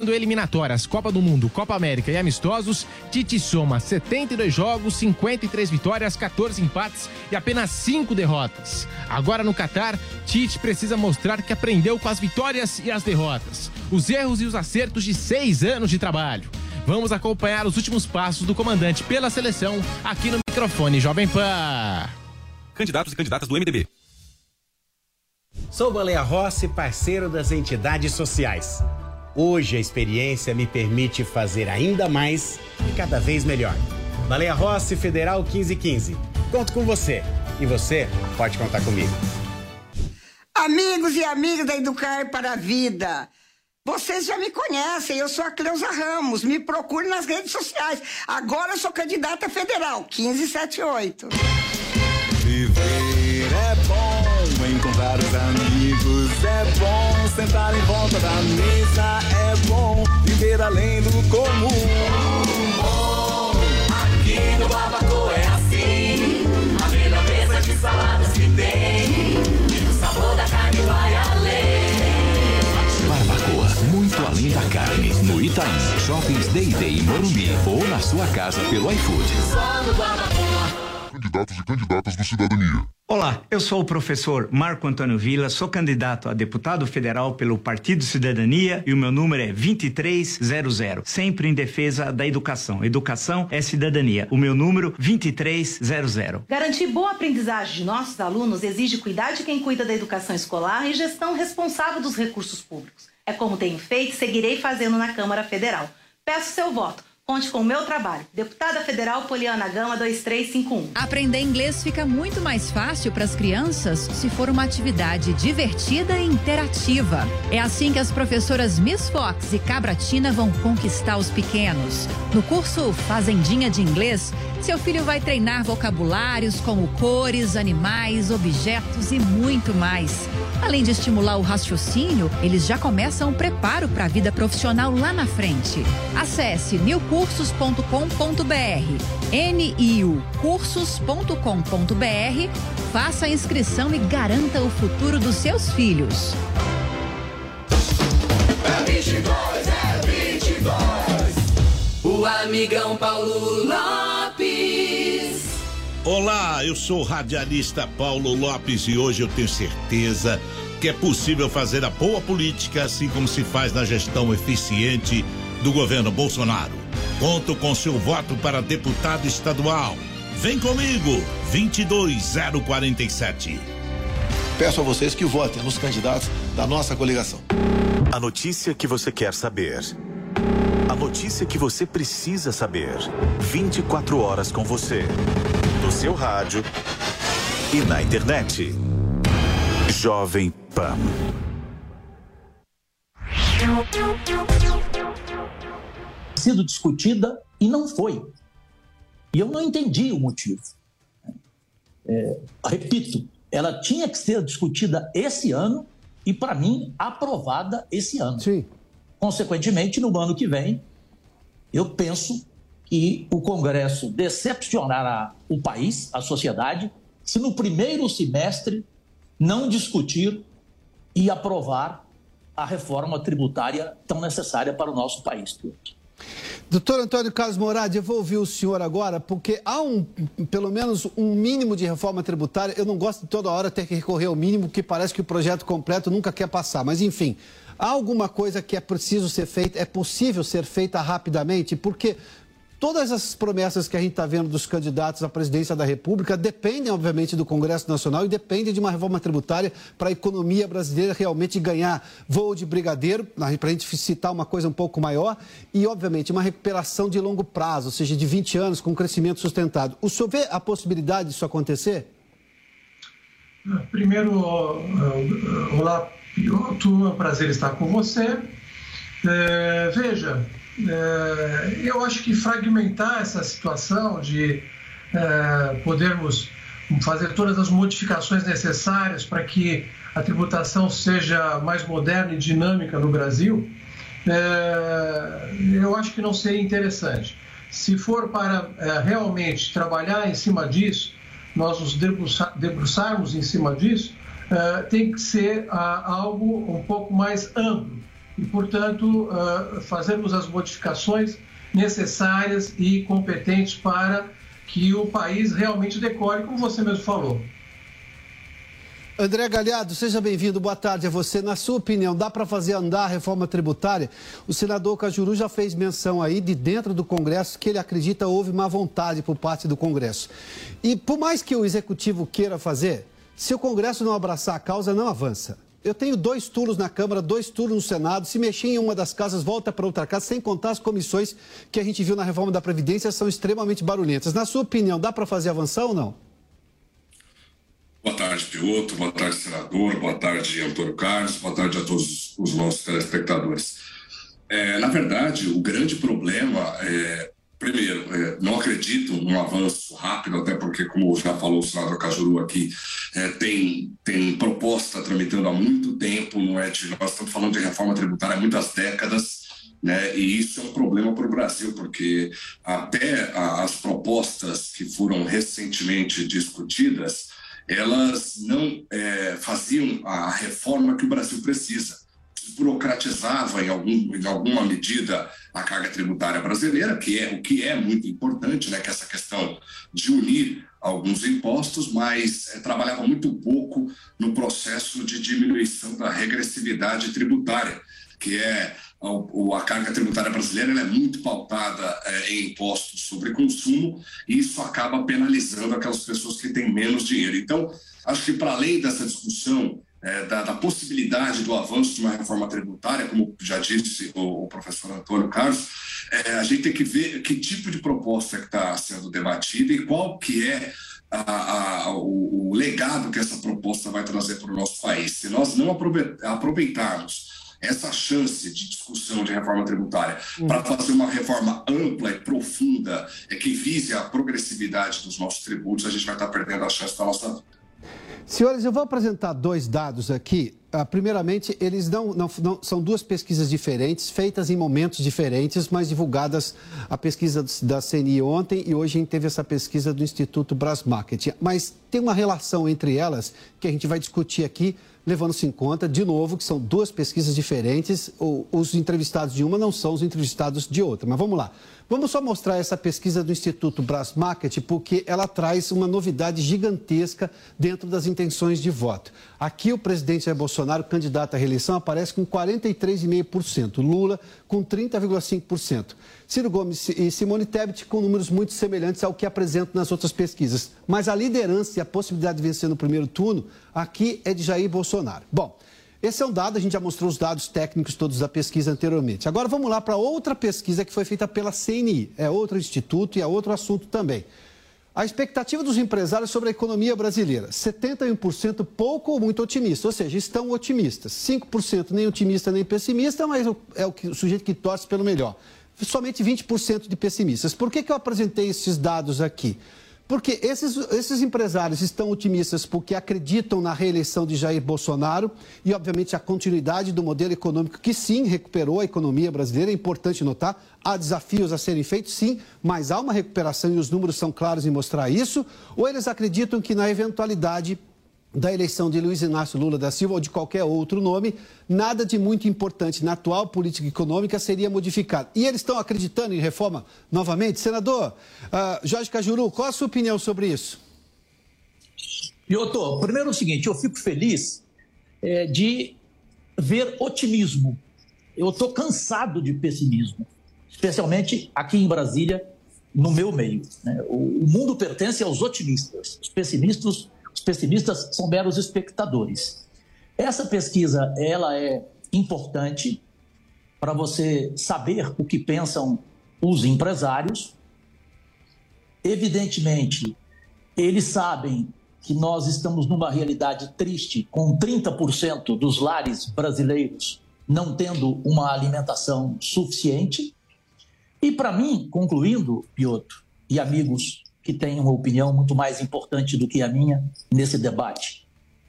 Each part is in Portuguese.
Eliminatórias, Copa do Mundo, Copa América e amistosos, Tite soma 72 jogos, 53 vitórias, 14 empates e apenas 5 derrotas. Agora no Catar, Tite precisa mostrar que aprendeu com as vitórias e as derrotas, os erros e os acertos de seis anos de trabalho. Vamos acompanhar os últimos passos do comandante pela seleção aqui no microfone Jovem Pan. Candidatos e candidatas do MDB. Sou Baleia Rossi, parceiro das entidades sociais. Hoje a experiência me permite fazer ainda mais e cada vez melhor. Baleia Rossi Federal 1515. Conto com você. E você pode contar comigo. Amigos e amigas da Educar para a Vida. Vocês já me conhecem, eu sou a Cleusa Ramos. Me procure nas redes sociais. Agora eu sou candidata federal, 1578. Viver sentar em volta da mesa é bom, viver além do comum. Aqui no Babaco é assim, a melhor mesa de saladas que tem, e o sabor da carne vai além. Barbacoa, muito além da carne, no Itaim, Shoppings Day Day Morumbi ou na sua casa pelo iFood. Só no Babacoa candidatos e candidatas do Cidadania. Olá, eu sou o professor Marco Antônio Vila, sou candidato a deputado federal pelo Partido Cidadania e o meu número é 2300, sempre em defesa da educação. Educação é cidadania. O meu número 2300. Garantir boa aprendizagem de nossos alunos exige cuidar de quem cuida da educação escolar e gestão responsável dos recursos públicos. É como tenho feito e seguirei fazendo na Câmara Federal. Peço seu voto. Conte com o meu trabalho. Deputada Federal Poliana Gama 2351. Aprender inglês fica muito mais fácil para as crianças se for uma atividade divertida e interativa. É assim que as professoras Miss Fox e Cabratina vão conquistar os pequenos. No curso Fazendinha de Inglês, seu filho vai treinar vocabulários como cores, animais, objetos e muito mais. Além de estimular o raciocínio, eles já começam o preparo para a vida profissional lá na frente. Acesse newcursos.com.br, NIU cursos.com.br, faça a inscrição e garanta o futuro dos seus filhos. É 22, é 22. O amigão Paulo Lopes. Olá, eu sou o radialista Paulo Lopes e hoje eu tenho certeza que é possível fazer a boa política assim como se faz na gestão eficiente do governo Bolsonaro. Conto com seu voto para deputado estadual. Vem comigo, 22047. Peço a vocês que votem nos candidatos da nossa coligação. A notícia que você quer saber. A notícia que você precisa saber. 24 horas com você. Seu rádio e na internet. Jovem Pan. Sido discutida e não foi. E eu não entendi o motivo. É, repito, ela tinha que ser discutida esse ano e, para mim, aprovada esse ano. Sim. Consequentemente, no ano que vem, eu penso que o Congresso decepcionará o país, a sociedade, se no primeiro semestre não discutir e aprovar a reforma tributária tão necessária para o nosso país. Doutor Antônio Carlos Moradi, eu vou ouvir o senhor agora, porque há um, pelo menos um mínimo de reforma tributária. Eu não gosto de toda hora ter que recorrer ao mínimo, porque parece que o projeto completo nunca quer passar. Mas, enfim, há alguma coisa que é preciso ser feita, é possível ser feita rapidamente? Porque todas essas promessas que a gente está vendo dos candidatos à presidência da República dependem, obviamente, do Congresso Nacional e dependem de uma reforma tributária para a economia brasileira realmente ganhar voo de brigadeiro, para a gente citar uma coisa um pouco maior, e, obviamente, uma recuperação de longo prazo, ou seja, de 20 anos, com crescimento sustentado. O senhor vê a possibilidade disso acontecer? Primeiro, olá, piloto, é um prazer estar com você. É, veja, eu acho que fragmentar essa situação de é, podermos fazer todas as modificações necessárias para que a tributação seja mais moderna e dinâmica no Brasil, é, eu acho que não seria interessante. Se for para é, realmente trabalhar em cima disso, nós nos debruça, debruçarmos em cima disso, é, tem que ser a, algo um pouco mais amplo e, portanto, uh, fazermos as modificações necessárias e competentes para que o país realmente decore, como você mesmo falou. André Galhardo, seja bem-vindo. Boa tarde a você. Na sua opinião, dá para fazer andar a reforma tributária? O senador Cajuru já fez menção aí de dentro do Congresso que ele acredita houve má vontade por parte do Congresso. E por mais que o executivo queira fazer, se o Congresso não abraçar a causa, não avança. Eu tenho dois turnos na Câmara, dois turnos no Senado. Se mexer em uma das casas, volta para outra casa, sem contar as comissões que a gente viu na reforma da Previdência, são extremamente barulhentas. Na sua opinião, dá para fazer avançar ou não? Boa tarde, Piloto. Boa tarde, senador. Boa tarde, Antônio Carlos. Boa tarde a todos os nossos telespectadores. É, na verdade, o grande problema é Primeiro, é, não acredito num avanço rápido, até porque, como já falou o senador Cajuru aqui, é, tem, tem proposta tramitando há muito tempo, não é de, nós estamos falando de reforma tributária há muitas décadas, né? E isso é um problema para o Brasil, porque até as propostas que foram recentemente discutidas, elas não é, faziam a reforma que o Brasil precisa desburocratizava em, algum, em alguma medida a carga tributária brasileira, que é o que é muito importante, né, que é essa questão de unir alguns impostos, mas é, trabalhava muito pouco no processo de diminuição da regressividade tributária, que é a, a carga tributária brasileira é muito pautada é, em impostos sobre consumo e isso acaba penalizando aquelas pessoas que têm menos dinheiro. Então, acho que para além dessa discussão é, da, da, possibilidade do avanço de uma reforma tributária, como já disse o, o professor Antônio Carlos, é, a gente tem que ver que tipo de proposta que está sendo debatida e qual que é a, a, o, o, legado que essa proposta vai trazer para o nosso país. Se nós não aproveitarmos essa chance de discussão de reforma tributária uhum. para fazer uma reforma ampla e profunda é que vise a progressividade dos nossos tributos, a gente vai estar perdendo a chance da nossa vida. Senhores, eu vou apresentar dois dados aqui. Uh, primeiramente, eles não, não, não, são duas pesquisas diferentes, feitas em momentos diferentes, mas divulgadas a pesquisa da CNI ontem e hoje a gente teve essa pesquisa do Instituto Brasmarket. Mas tem uma relação entre elas que a gente vai discutir aqui levando-se em conta, de novo, que são duas pesquisas diferentes. Os entrevistados de uma não são os entrevistados de outra. Mas vamos lá. Vamos só mostrar essa pesquisa do Instituto Brasmarket, porque ela traz uma novidade gigantesca dentro das intenções de voto. Aqui o presidente Jair Bolsonaro, candidato à reeleição, aparece com 43,5%, Lula com 30,5%. Ciro Gomes e Simone Tebet com números muito semelhantes ao que apresentam nas outras pesquisas. Mas a liderança e a possibilidade de vencer no primeiro turno aqui é de Jair Bolsonaro. Bom, esse é um dado, a gente já mostrou os dados técnicos todos da pesquisa anteriormente. Agora vamos lá para outra pesquisa que foi feita pela CNI. É outro instituto e é outro assunto também. A expectativa dos empresários sobre a economia brasileira: 71% pouco ou muito otimista, ou seja, estão otimistas. 5% nem otimista nem pessimista, mas é o, o sujeito que torce pelo melhor. Somente 20% de pessimistas. Por que, que eu apresentei esses dados aqui? Porque esses, esses empresários estão otimistas porque acreditam na reeleição de Jair Bolsonaro e, obviamente, a continuidade do modelo econômico que, sim, recuperou a economia brasileira. É importante notar, há desafios a serem feitos, sim, mas há uma recuperação e os números são claros em mostrar isso. Ou eles acreditam que, na eventualidade da eleição de Luiz Inácio Lula da Silva ou de qualquer outro nome, nada de muito importante na atual política econômica seria modificado. E eles estão acreditando em reforma novamente? Senador uh, Jorge Cajuru, qual a sua opinião sobre isso? Piotr, primeiro é o seguinte, eu fico feliz é, de ver otimismo. Eu estou cansado de pessimismo, especialmente aqui em Brasília, no meu meio. Né? O, o mundo pertence aos otimistas. Os pessimistas pessimistas são meros espectadores. Essa pesquisa, ela é importante para você saber o que pensam os empresários. Evidentemente, eles sabem que nós estamos numa realidade triste, com 30% dos lares brasileiros não tendo uma alimentação suficiente. E para mim, concluindo, Piotr e amigos que têm uma opinião muito mais importante do que a minha nesse debate,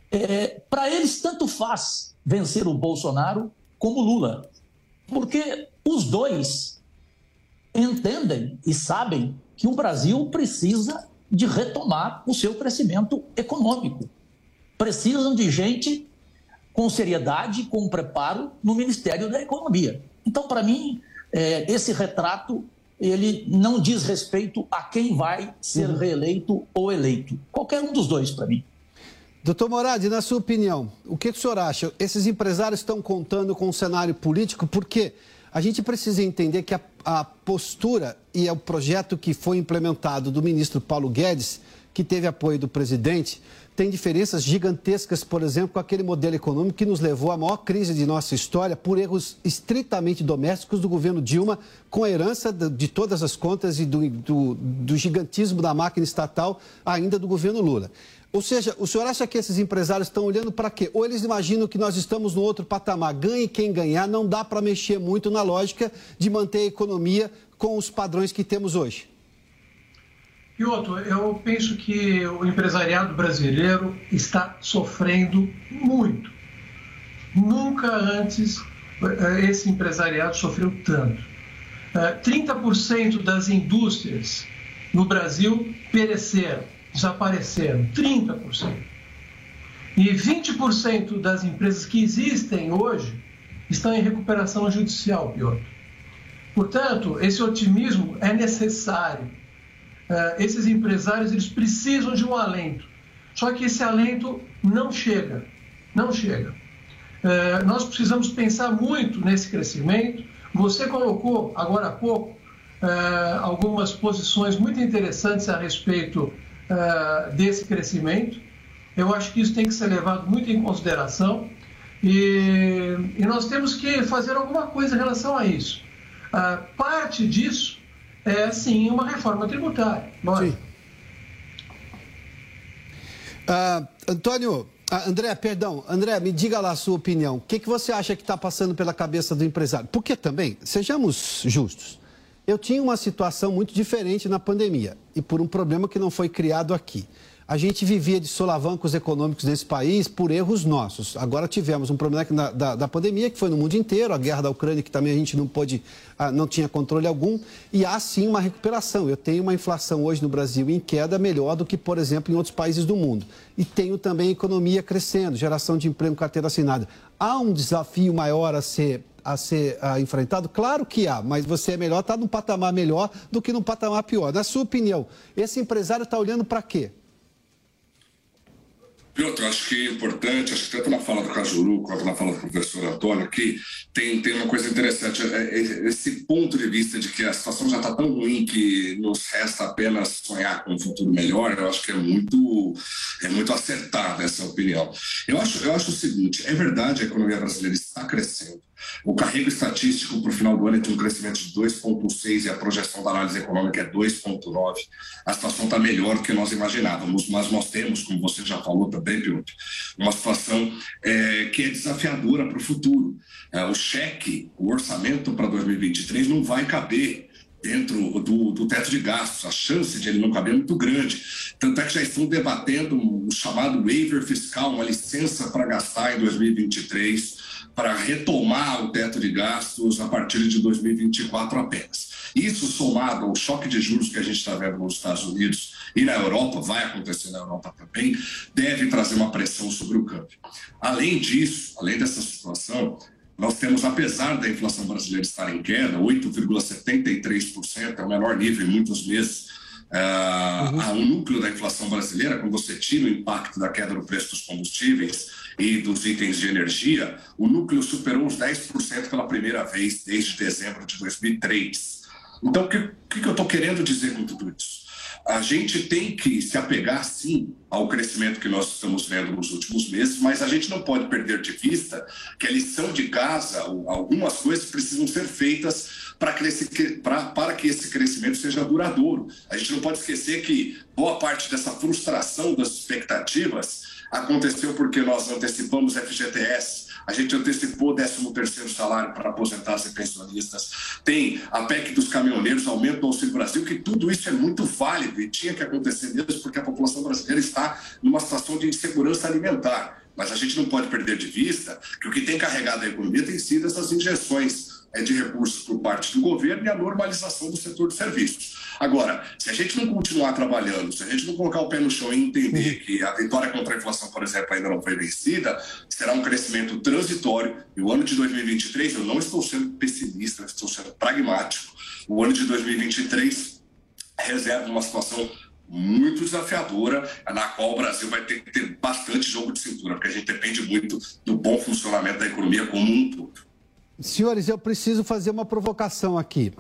é, para eles tanto faz vencer o Bolsonaro como Lula, porque os dois entendem e sabem que o Brasil precisa de retomar o seu crescimento econômico. Precisam de gente com seriedade, com preparo no Ministério da Economia. Então, para mim, é, esse retrato ele não diz respeito a quem vai ser Uhum. reeleito ou eleito. Qualquer um dos dois, para mim. Doutor Moradi, na sua opinião, o que, que o senhor acha? Esses empresários estão contando com o cenário político porque a gente precisa entender que a, a postura e o projeto que foi implementado do ministro Paulo Guedes, que teve apoio do presidente, tem diferenças gigantescas, por exemplo, com aquele modelo econômico que nos levou à maior crise de nossa história por erros estritamente domésticos do governo Dilma, com a herança de, todas as contas e do, do, do gigantismo da máquina estatal ainda do governo Lula. Ou seja, o senhor acha que esses empresários estão olhando para quê? Ou eles imaginam que nós estamos no outro patamar, ganhe quem ganhar, não dá para mexer muito na lógica de manter a economia com os padrões que temos hoje? Piotr, eu penso que o empresariado brasileiro está sofrendo muito. Nunca antes eh, esse empresariado sofreu tanto. Eh, 30% das indústrias no Brasil pereceram, desapareceram. 30%. E 20% das empresas que existem hoje estão em recuperação judicial, Piotr. Portanto, esse otimismo é necessário. Uh, esses empresários eles precisam de um alento. Só que esse alento não chega, não chega. Uh, nós precisamos pensar muito nesse crescimento. Você colocou agora há pouco uh, algumas posições muito interessantes a respeito desse crescimento. Eu acho que isso tem que ser levado muito em consideração e, e nós temos que fazer alguma coisa em relação a isso. parte disso é sim uma reforma tributária. Sim. Uh, Antônio, ah, André, perdão, André, me diga lá a sua opinião. O que, que você acha que está passando pela cabeça do empresário? Porque também, sejamos justos, eu tinha uma situação muito diferente na pandemia e por um problema que não foi criado aqui. A gente vivia de solavancos econômicos nesse país por erros nossos. Agora tivemos um problema da, da, da, pandemia, que foi no mundo inteiro, a guerra da Ucrânia, que também a gente não pôde, ah, não tinha controle algum, e há sim uma recuperação. Eu tenho uma inflação hoje no Brasil em queda melhor do que, por exemplo, em outros países do mundo. E tenho também economia crescendo, geração de emprego, carteira assinada. Há um desafio maior a ser a ser a, enfrentado? Claro que há, mas você é melhor, está num patamar melhor do que num patamar pior. Na sua opinião, esse empresário está olhando para quê? Piotr, acho que é importante, acho que tanto na fala do Cajuru quanto na fala do professor Antônio, que tem, tem uma coisa interessante, é, é, esse ponto de vista de que a situação já está tão ruim que nos resta apenas sonhar com um futuro melhor, eu acho que é muito, é muito acertada essa opinião. Eu acho, eu acho o seguinte, é verdade a economia brasileira está crescendo, o carrego estatístico para o final do ano é de um crescimento de 2,6 e a projeção da análise econômica é 2,9. A situação está melhor do que nós imaginávamos, mas nós temos, como você já falou também, Piotr, uma situação é, que é desafiadora para o futuro. É, o cheque, o orçamento para 2023 não vai caber dentro do, do, teto de gastos. A chance de ele não caber é muito grande. Tanto é que já estão debatendo o chamado waiver fiscal, uma licença para gastar em 2023 para retomar o teto de gastos a partir de 2024 apenas. Isso somado ao choque de juros que a gente está vendo nos Estados Unidos e na Europa, vai acontecer na Europa também, deve trazer uma pressão sobre o câmbio. Além disso, além dessa situação, nós temos, apesar da inflação brasileira estar em queda, 8,73%, é o menor nível em muitos meses, uh, uhum. o núcleo da inflação brasileira, quando você tira o impacto da queda no preço dos combustíveis e dos itens de energia, o núcleo superou os 10% pela primeira vez desde dezembro de 2003. Então, o que, que eu estou querendo dizer com tudo isso? A gente tem que se apegar, sim, ao crescimento que nós estamos vendo nos últimos meses, mas a gente não pode perder de vista que a lição de casa, algumas coisas precisam ser feitas para esse, para, para que esse crescimento seja duradouro. A gente não pode esquecer que boa parte dessa frustração das expectativas aconteceu porque nós antecipamos FGTS, a gente antecipou o 13 terceiro salário para aposentados e pensionistas, tem a PEC dos caminhoneiros, aumento do Auxílio Brasil, que tudo isso é muito válido e tinha que acontecer mesmo porque a população brasileira está numa situação de insegurança alimentar. Mas a gente não pode perder de vista que o que tem carregado a economia tem sido essas injeções de recursos por parte do governo e a normalização do setor de serviços. Agora, se a gente não continuar trabalhando, se a gente não colocar o pé no chão e entender que a vitória contra a inflação, por exemplo, ainda não foi vencida, será um crescimento transitório. E o ano de 2023, eu não estou sendo pessimista, estou sendo pragmático. O ano de 2023 reserva uma situação muito desafiadora, na qual o Brasil vai ter que ter bastante jogo de cintura, porque a gente depende muito do bom funcionamento da economia como um todo. Senhores, eu preciso fazer uma provocação aqui.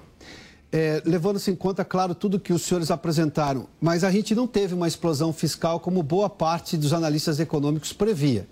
É, Levando-se em conta, claro, tudo que os senhores apresentaram, mas a gente não teve uma explosão fiscal como boa parte dos analistas econômicos previa.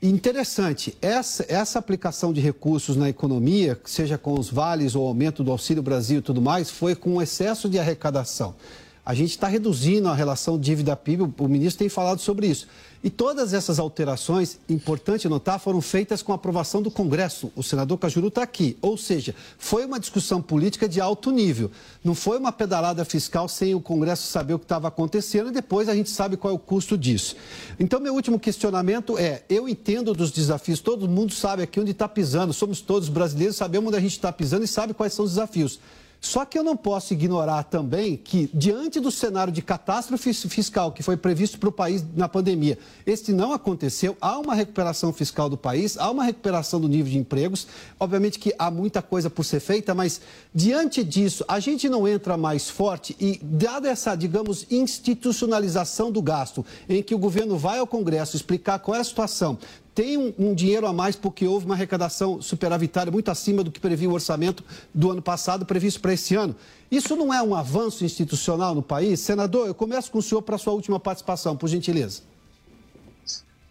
Interessante, essa, essa aplicação de recursos na economia, seja com os vales ou aumento do Auxílio Brasil e tudo mais, foi com excesso de arrecadação. A gente está reduzindo a relação dívida-PIB, o ministro tem falado sobre isso. E todas essas alterações, importante notar, foram feitas com aprovação do Congresso. O senador Cajuru está aqui. Ou seja, foi uma discussão política de alto nível. Não foi uma pedalada fiscal sem o Congresso saber o que estava acontecendo e depois a gente sabe qual é o custo disso. Então, meu último questionamento é: eu entendo dos desafios, todo mundo sabe aqui onde está pisando, somos todos brasileiros, sabemos onde a gente está pisando e sabe quais são os desafios. Só que eu não posso ignorar também que, diante do cenário de catástrofe fiscal que foi previsto para o país na pandemia, este não aconteceu. Há uma recuperação fiscal do país, há uma recuperação do nível de empregos. Obviamente que há muita coisa por ser feita, mas diante disso, a gente não entra mais forte e, dada essa, digamos, institucionalização do gasto, em que o governo vai ao Congresso explicar qual é a situação, tem um, um, dinheiro a mais porque houve uma arrecadação superavitária muito acima do que previa o orçamento do ano passado, previsto para esse ano. Isso não é um avanço institucional no país? Senador, eu começo com o senhor para a sua última participação, por gentileza.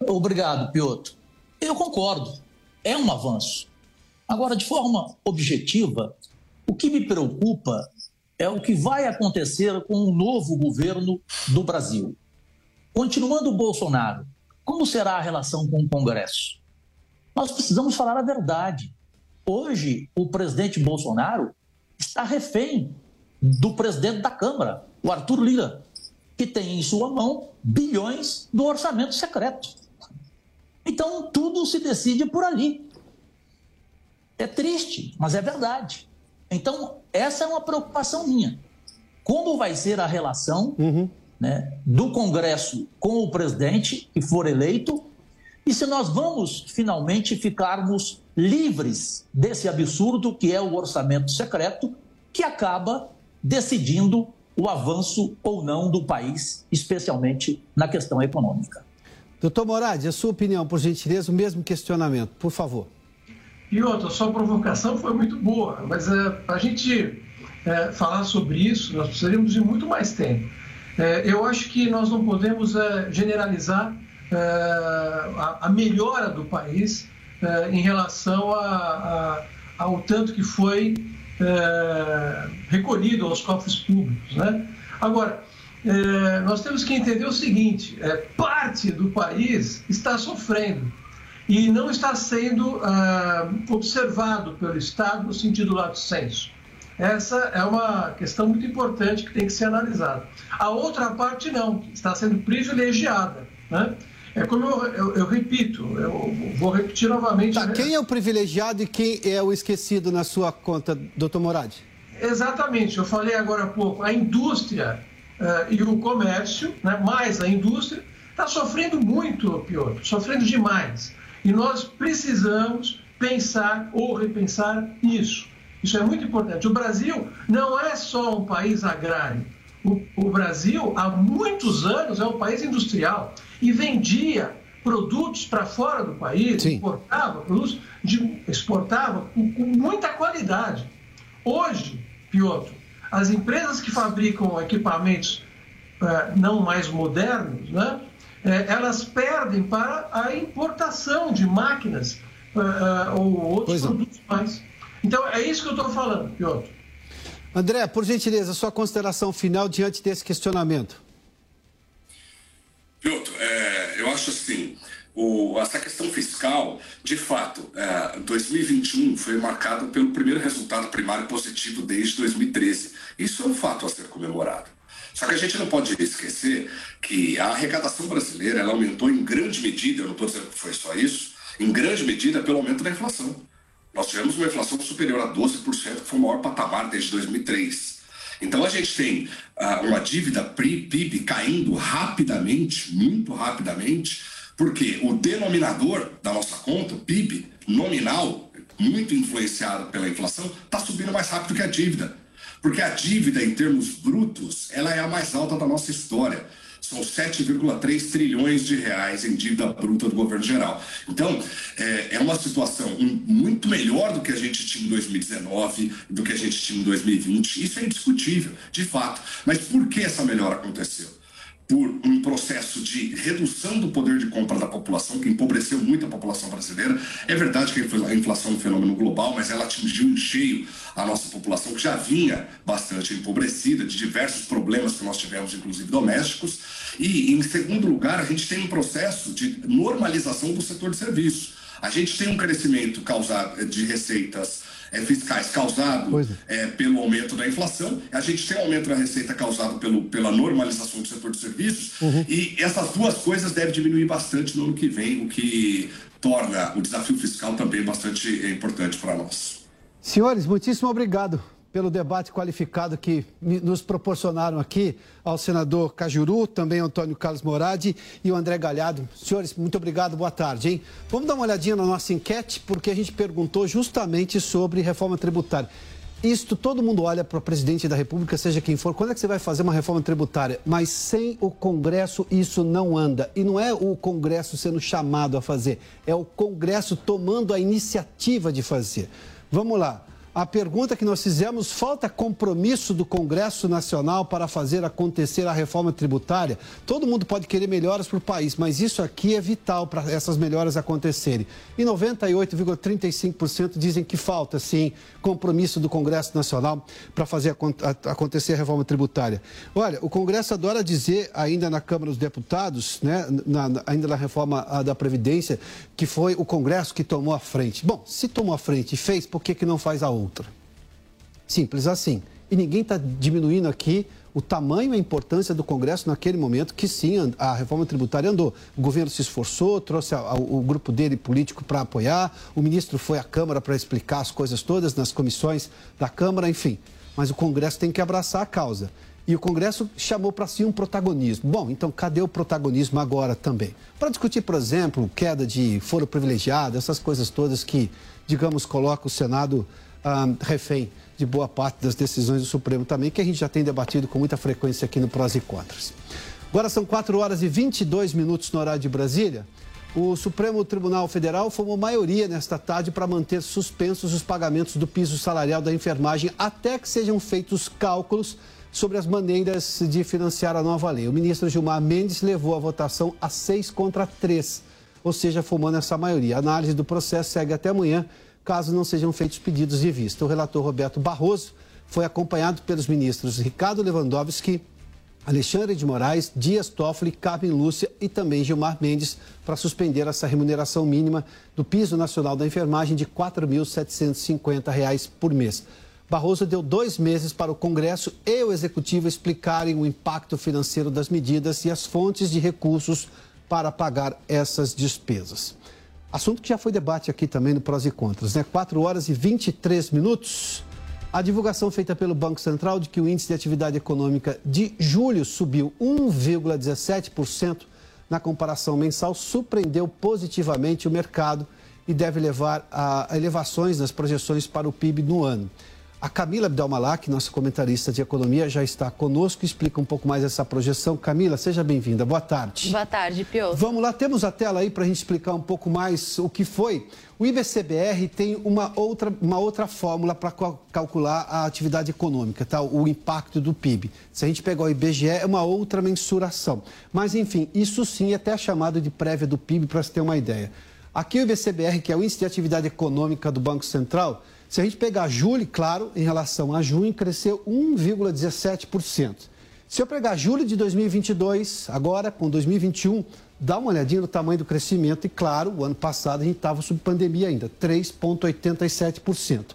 Obrigado, Piotr. Eu concordo, é um avanço. Agora, de forma objetiva, o que me preocupa é o que vai acontecer com o novo governo do Brasil. Continuando o Bolsonaro, como será a relação com o Congresso? Nós precisamos falar a verdade. Hoje, o presidente Bolsonaro está refém do presidente da Câmara, o Arthur Lira, que tem em sua mão bilhões do orçamento secreto. Então, tudo se decide por ali. É triste, mas é verdade. Então, essa é uma preocupação minha. Como vai ser a relação uhum né, do Congresso com o presidente que for eleito e se nós vamos finalmente ficarmos livres desse absurdo que é o orçamento secreto que acaba decidindo o avanço ou não do país, especialmente na questão econômica. Doutor Moradi, a sua opinião, por gentileza, o mesmo questionamento, por favor. E outra, sua provocação foi muito boa, mas é, a gente é, falar sobre isso, nós precisaríamos de muito mais tempo. É, eu acho que nós não podemos é, generalizar é, a, melhora do país em relação ao tanto que foi recolhido aos cofres públicos. Né? Agora, nós temos que entender o seguinte: parte do país está sofrendo e não está sendo observado pelo Estado no sentido lato senso. Essa é uma questão muito importante que tem que ser analisada. A outra parte não, está sendo privilegiada. Né? É como eu, eu, eu, repito, eu vou repetir novamente. Tá, quem é o privilegiado e quem é o esquecido na sua conta, doutor Moradi? Exatamente, eu falei agora há pouco, a indústria uh, e o comércio, né, mais a indústria, está sofrendo muito, Piotr, sofrendo demais. E nós precisamos pensar ou repensar isso. Isso é muito importante. O Brasil não é só um país agrário. O, o Brasil, há muitos anos, é um país industrial e vendia produtos para fora do país, Sim. exportava produtos, de, exportava com, com, muita qualidade. Hoje, Piotr, as empresas que fabricam equipamentos uh, não mais modernos, né, uh, elas perdem para a importação de máquinas uh, ou outros pois produtos não. mais. Então, é isso que eu estou falando, Piotr. André, por gentileza, sua consideração final diante desse questionamento. Piotr, é, eu acho assim, o- essa questão fiscal, de fato, é, 2021 foi marcado pelo primeiro resultado primário positivo desde 2013. Isso é um fato a ser comemorado. Só que a gente não pode esquecer que a arrecadação brasileira ela aumentou em grande medida, eu não estou dizendo que foi só isso, em grande medida pelo aumento da inflação. Nós tivemos uma inflação superior a 12%, que foi o maior patamar desde 2003. Então a gente tem ah, uma dívida PIB caindo rapidamente, muito rapidamente, porque o denominador da nossa conta, o PIB nominal, muito influenciado pela inflação, está subindo mais rápido que a dívida. Porque a dívida, em termos brutos, ela é a mais alta da nossa história. São 7,3 trilhões de reais em dívida bruta do governo geral. Então, é, é uma situação muito melhor do que a gente tinha em 2019, do que a gente tinha em 2020. Isso é indiscutível, de fato. Mas por que essa melhora aconteceu? Por um processo de redução do poder de compra da população, que empobreceu muito a população brasileira. É verdade que a infla- a inflação é um fenômeno global, mas ela atingiu em cheio a nossa população, que já vinha bastante empobrecida de diversos problemas que nós tivemos, inclusive domésticos. E, em segundo lugar, a gente tem um processo de normalização do setor de serviços. A gente tem um crescimento causado de receitas eh, fiscais causado eh, pelo aumento da inflação, a gente tem um aumento da receita causado pelo, pela normalização do setor de serviços, e essas duas coisas devem diminuir bastante no ano que vem, o que torna o desafio fiscal também bastante eh, importante para nós. Senhores, muitíssimo obrigado pelo debate qualificado que nos proporcionaram aqui ao senador Cajuru, também Antônio Carlos Moradi e o André Galhardo. Senhores, muito obrigado, boa tarde, hein? Vamos dar uma olhadinha na nossa enquete, porque a gente perguntou justamente sobre reforma tributária. Isto, todo mundo olha para o presidente da República, seja quem for, quando é que você vai fazer uma reforma tributária? Mas sem o Congresso isso não anda. E não é o Congresso sendo chamado a fazer, é o Congresso tomando a iniciativa de fazer. Vamos lá. A pergunta que nós fizemos: falta compromisso do Congresso Nacional para fazer acontecer a reforma tributária? Todo mundo pode querer melhoras para o país, mas isso aqui é vital para essas melhoras acontecerem. E 98,35% dizem que falta, sim, compromisso do Congresso Nacional para fazer acontecer a reforma tributária. Olha, o Congresso adora dizer, ainda na Câmara dos Deputados, né, na- na- ainda na reforma da Previdência, que foi o Congresso que tomou a frente. Bom, se tomou a frente e fez, por que, que não faz a outra? Simples assim. E ninguém está diminuindo aqui o tamanho e a importância do Congresso naquele momento que sim, a reforma tributária andou. O governo se esforçou, trouxe a- a- o grupo dele político para apoiar, o ministro foi à Câmara para explicar as coisas todas nas comissões da Câmara, enfim. Mas o Congresso tem que abraçar a causa. E o Congresso chamou para si um protagonismo. Bom, então cadê o protagonismo agora também? Para discutir, por exemplo, queda de foro privilegiado, essas coisas todas que, digamos, coloca o Senado ah, refém de boa parte das decisões do Supremo também, que a gente já tem debatido com muita frequência aqui no Prós e Contras. Agora são 4 horas e 22 minutos no horário de Brasília. O Supremo Tribunal Federal formou maioria nesta tarde para manter suspensos os pagamentos do piso salarial da enfermagem até que sejam feitos cálculos sobre as maneiras de financiar a nova lei. O ministro Gilmar Mendes levou a votação a 6 contra 3, ou seja, formando essa maioria. A análise do processo segue até amanhã, caso não sejam feitos pedidos de vista. O relator Roberto Barroso foi acompanhado pelos ministros Ricardo Lewandowski, Alexandre de Moraes, Dias Toffoli, Carmen Lúcia e também Gilmar Mendes para suspender essa remuneração mínima do piso nacional da enfermagem de R$ 4.750 por mês. Barroso deu dois meses para o Congresso e o Executivo explicarem o impacto financeiro das medidas e as fontes de recursos para pagar essas despesas. Assunto que já foi debate aqui também no Prós e Contras, né? 4 horas e 23 minutos. A divulgação feita pelo Banco Central de que o índice de atividade econômica de julho subiu 1,17% na comparação mensal surpreendeu positivamente o mercado e deve levar a elevações nas projeções para o PIB no ano. A Camila Abdelmalak, nossa comentarista de economia, já está conosco e explica um pouco mais essa projeção. Camila, seja bem-vinda. Boa tarde. Boa tarde, Pio. Vamos lá, temos a tela aí para a gente explicar um pouco mais o que foi. O IBCBR tem uma outra, uma outra fórmula para calcular a atividade econômica, tá? o impacto do PIB. Se a gente pegar o IBGE, é uma outra mensuração. Mas, enfim, isso sim é até chamado de prévia do PIB, para você ter uma ideia. Aqui o IBCBR, que é o Índice de Atividade Econômica do Banco Central, se a gente pegar julho, claro, em relação a junho, cresceu 1,17%. Se eu pegar julho de 2022, agora com 2021, Dá uma olhadinha no tamanho do crescimento e, claro, o ano passado a gente estava sob pandemia ainda, 3,87%.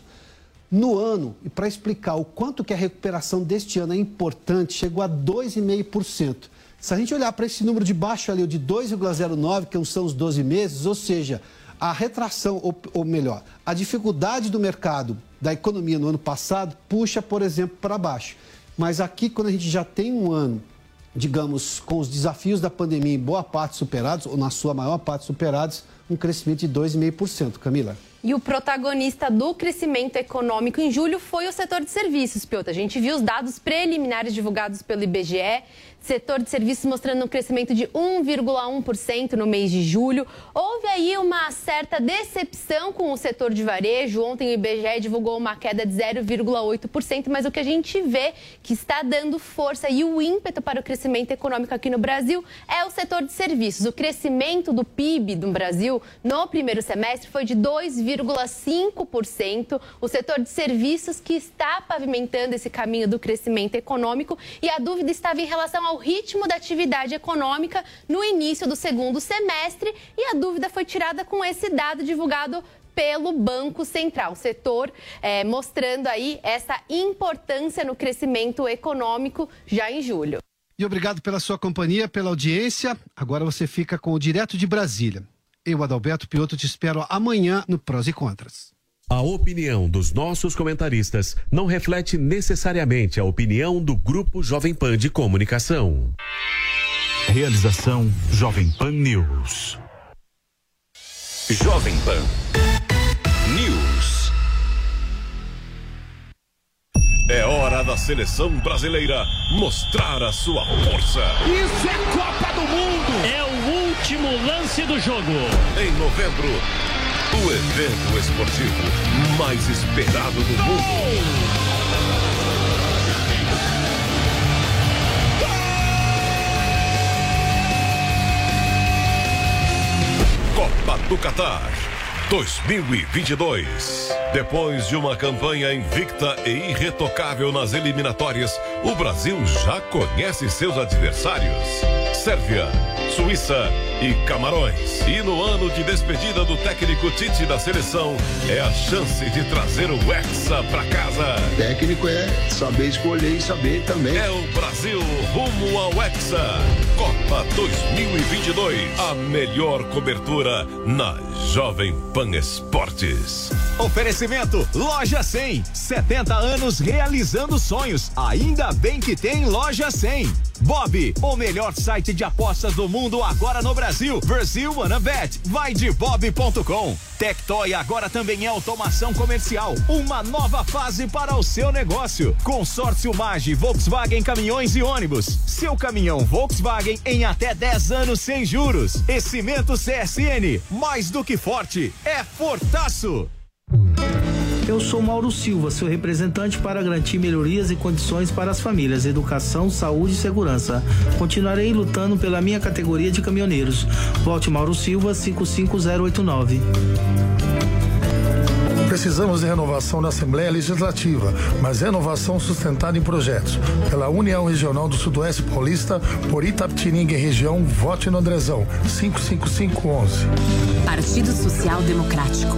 No ano, e para explicar o quanto que a recuperação deste ano é importante, chegou a 2,5%. Se a gente olhar para esse número de baixo ali, o de 2,09, que são os 12 meses, ou seja, a retração, ou, ou melhor, a dificuldade do mercado, da economia no ano passado, puxa, por exemplo, para baixo. Mas aqui, quando a gente já tem um ano, digamos, com os desafios da pandemia em boa parte superados, ou na sua maior parte superados, um crescimento de 2,5%. Camila. E o protagonista do crescimento econômico em julho foi o setor de serviços, Piotr. A gente viu os dados preliminares divulgados pelo IBGE setor de serviços mostrando um crescimento de 1,1% no mês de julho. Houve aí uma certa decepção com o setor de varejo. Ontem o IBGE divulgou uma queda de 0,8%, mas o que a gente vê que está dando força e o ímpeto para o crescimento econômico aqui no Brasil é o setor de serviços. O crescimento do PIB do Brasil no primeiro semestre foi de 2,5%. O setor de serviços que está pavimentando esse caminho do crescimento econômico e a dúvida estava em relação ao ritmo da atividade econômica no início do segundo semestre e a dúvida foi tirada com esse dado divulgado pelo Banco Central, setor é, mostrando aí essa importância no crescimento econômico já em julho. E obrigado pela sua companhia, pela audiência. Agora você fica com o Direto de Brasília. Eu, Adalberto Piotto, te espero amanhã no Prós e Contras. A opinião dos nossos comentaristas não reflete necessariamente a opinião do Grupo Jovem Pan de Comunicação. Realização Jovem Pan News. Jovem Pan News. É hora da seleção brasileira mostrar a sua força. Isso é Copa do Mundo! É o último lance do jogo. Em novembro, o evento esportivo mais esperado do mundo. Copa do Catar 2022. Depois de uma campanha invicta e irretocável nas eliminatórias, o Brasil já conhece seus adversários: Sérvia, Suíça e Camarões. E no ano de despedida do técnico Tite da seleção, é a chance de trazer o Hexa pra casa. Técnico é saber escolher e saber também. É o Brasil rumo ao Hexa. Copa 2022. A melhor cobertura na Jovem Pan Esportes. Oferecimento Loja 100. 70 anos realizando sonhos. Ainda bem que tem Loja 100. Bob, o melhor site de apostas do mundo agora no Brasil. Brasil Wanna Vai de bob.com. Tectoy agora também é automação comercial. Uma nova fase para o seu negócio. Consórcio Mage Volkswagen Caminhões e Ônibus. Seu caminhão Volkswagen em até 10 anos sem juros. E Cimento CSN. Mais do que forte, é fortaço. Eu sou Mauro Silva, seu representante para garantir melhorias e condições para as famílias, educação, saúde e segurança. Continuarei lutando pela minha categoria de caminhoneiros. Volte Mauro Silva 55089. Precisamos de renovação na Assembleia Legislativa, mas renovação sustentada em projetos. Pela União Regional do Sudoeste Paulista, por Itapetininga e região, vote no Andrezão 55511. Partido Social Democrático.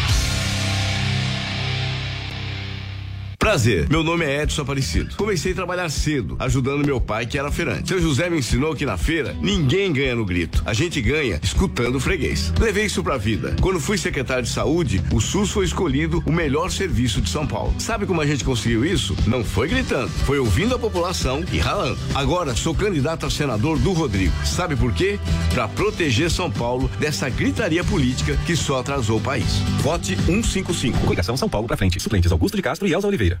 Prazer, meu nome é Edson Aparecido. Comecei a trabalhar cedo, ajudando meu pai, que era feirante. Seu José me ensinou que na feira ninguém ganha no grito, a gente ganha escutando o freguês. Levei isso pra vida. Quando fui secretário de saúde, o SUS foi escolhido o melhor serviço de São Paulo. Sabe como a gente conseguiu isso? Não foi gritando, foi ouvindo a população e ralando. Agora sou candidato a senador do Rodrigo. Sabe por quê? Pra proteger São Paulo dessa gritaria política que só atrasou o país. Vote 155. Coligação São Paulo pra frente. Suplentes Augusto de Castro e Elza Oliveira.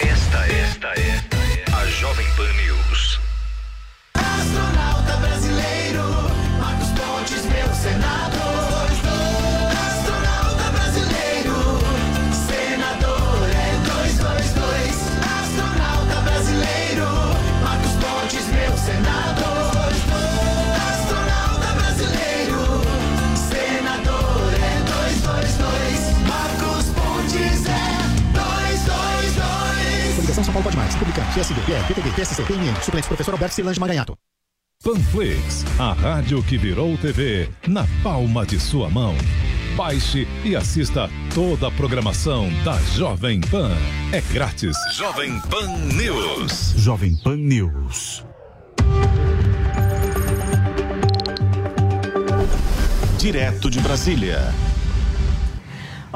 Esta, esta é a Jovem Pan News. Pode Mais. Publicano, PSD, PR, PTB, PSC, PMN. Suplente professor Alberto Silange Maganhato. Panflix, a rádio que virou TV na palma de sua mão. Baixe e assista toda a programação da Jovem Pan. É grátis. Jovem Pan News. Jovem Pan News. Direto de Brasília.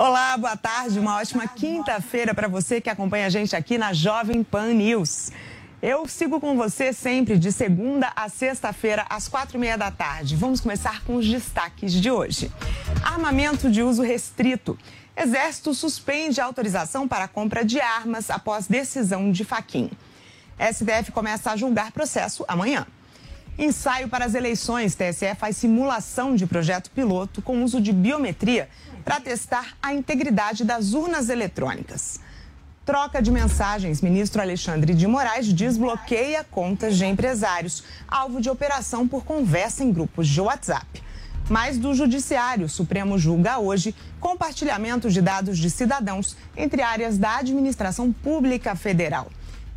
Olá, boa tarde, uma ótima quinta-feira para você que acompanha a gente aqui na Jovem Pan News. Eu sigo com você sempre de segunda a sexta-feira, às quatro e meia da tarde. Vamos começar com os destaques de hoje. Armamento de uso restrito. Exército suspende autorização para a compra de armas após decisão de Faquim. STF começa a julgar processo amanhã. Ensaio para as eleições. TSE faz simulação de projeto piloto com uso de biometria para testar a integridade das urnas eletrônicas. Troca de mensagens. Ministro Alexandre de Moraes desbloqueia contas de empresários, alvo de operação por conversa em grupos de WhatsApp. Mais do Judiciário, o Supremo julga hoje compartilhamento de dados de cidadãos entre áreas da administração pública federal.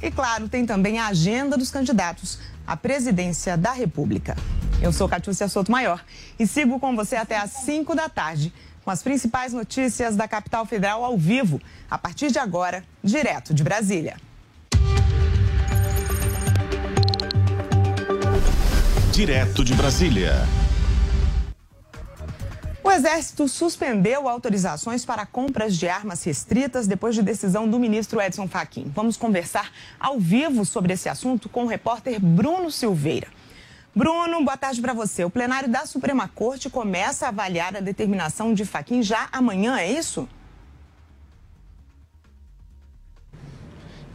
E claro, tem também a agenda dos candidatos à presidência da República. Eu sou Catiúcia Souto Maior e sigo com você até às 5 da tarde com as principais notícias da capital federal ao vivo, a partir de agora, direto de Brasília. Direto de Brasília. O Exército suspendeu autorizações para compras de armas restritas depois de decisão do ministro Edson Fachin. Vamos conversar ao vivo sobre esse assunto com o repórter Bruno Silveira. Bruno, boa tarde para você. O plenário da Suprema Corte começa a avaliar a determinação de Fachin já amanhã, é isso?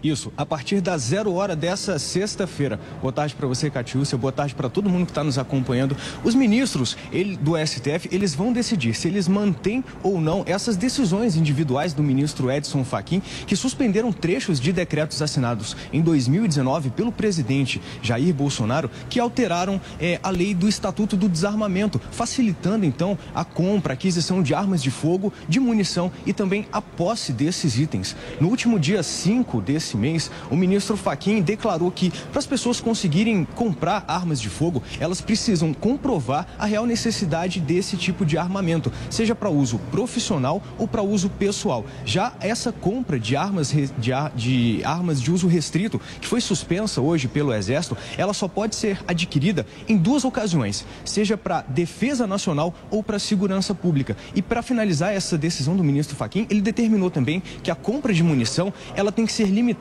Isso, a partir da zero hora dessa sexta-feira. Boa tarde para você, Catiúcia. Boa tarde para todo mundo que está nos acompanhando. Os ministros ele, do STF, eles vão decidir se eles mantêm ou não essas decisões individuais do ministro Edson Fachin, que suspenderam trechos de decretos assinados em 2019 pelo presidente Jair Bolsonaro, que alteraram é, a lei do Estatuto do Desarmamento, facilitando então a compra, a aquisição de armas de fogo, de munição e também a posse desses itens. No último dia 5 desse mês, o ministro Fachin declarou que para as pessoas conseguirem comprar armas de fogo, elas precisam comprovar a real necessidade desse tipo de armamento, seja para uso profissional ou para uso pessoal. Já essa compra de armas de, de armas de uso restrito, que foi suspensa hoje pelo Exército, ela só pode ser adquirida em duas ocasiões, seja para defesa nacional ou para segurança pública. E para finalizar essa decisão do ministro Fachin, ele determinou também que a compra de munição ela tem que ser limitada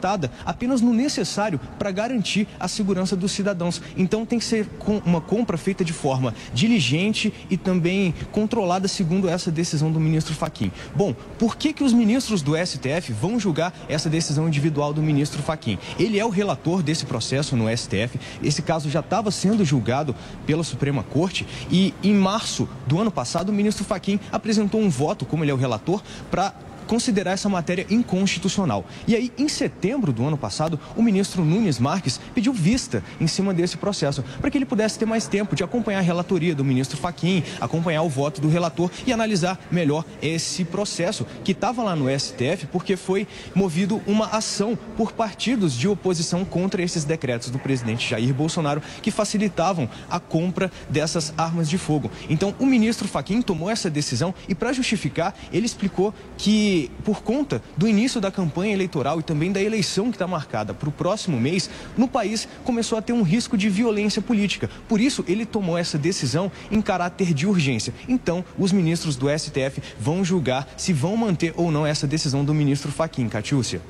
apenas no necessário para garantir a segurança dos cidadãos. Então tem que ser uma compra feita de forma diligente e também controlada segundo essa decisão do ministro Faquim. Bom, por que que os ministros do STF vão julgar essa decisão individual do ministro Faquim? Ele é o relator desse processo no STF. Esse caso já estava sendo julgado pela Suprema Corte e em março do ano passado o ministro Faquim apresentou um voto, como ele é o relator, para considerar essa matéria inconstitucional. E aí, em setembro do ano passado, o ministro Nunes Marques pediu vista em cima desse processo, para que ele pudesse ter mais tempo de acompanhar a relatoria do ministro Faquim, acompanhar o voto do relator e analisar melhor esse processo que estava lá no STF, porque foi movido uma ação por partidos de oposição contra esses decretos do presidente Jair Bolsonaro que facilitavam a compra dessas armas de fogo. Então, o ministro Faquim tomou essa decisão e, para justificar, ele explicou que que, por conta do início da campanha eleitoral e também da eleição que está marcada para o próximo mês, no país começou a ter um risco de violência política. Por isso, ele tomou essa decisão em caráter de urgência. Então, os ministros do STF vão julgar se vão manter ou não essa decisão do ministro Faquim, Catiúcia.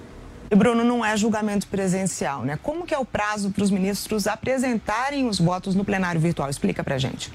E Bruno, não é julgamento presencial, né? Como que é o prazo para os ministros apresentarem os votos no plenário virtual? Explica pra gente.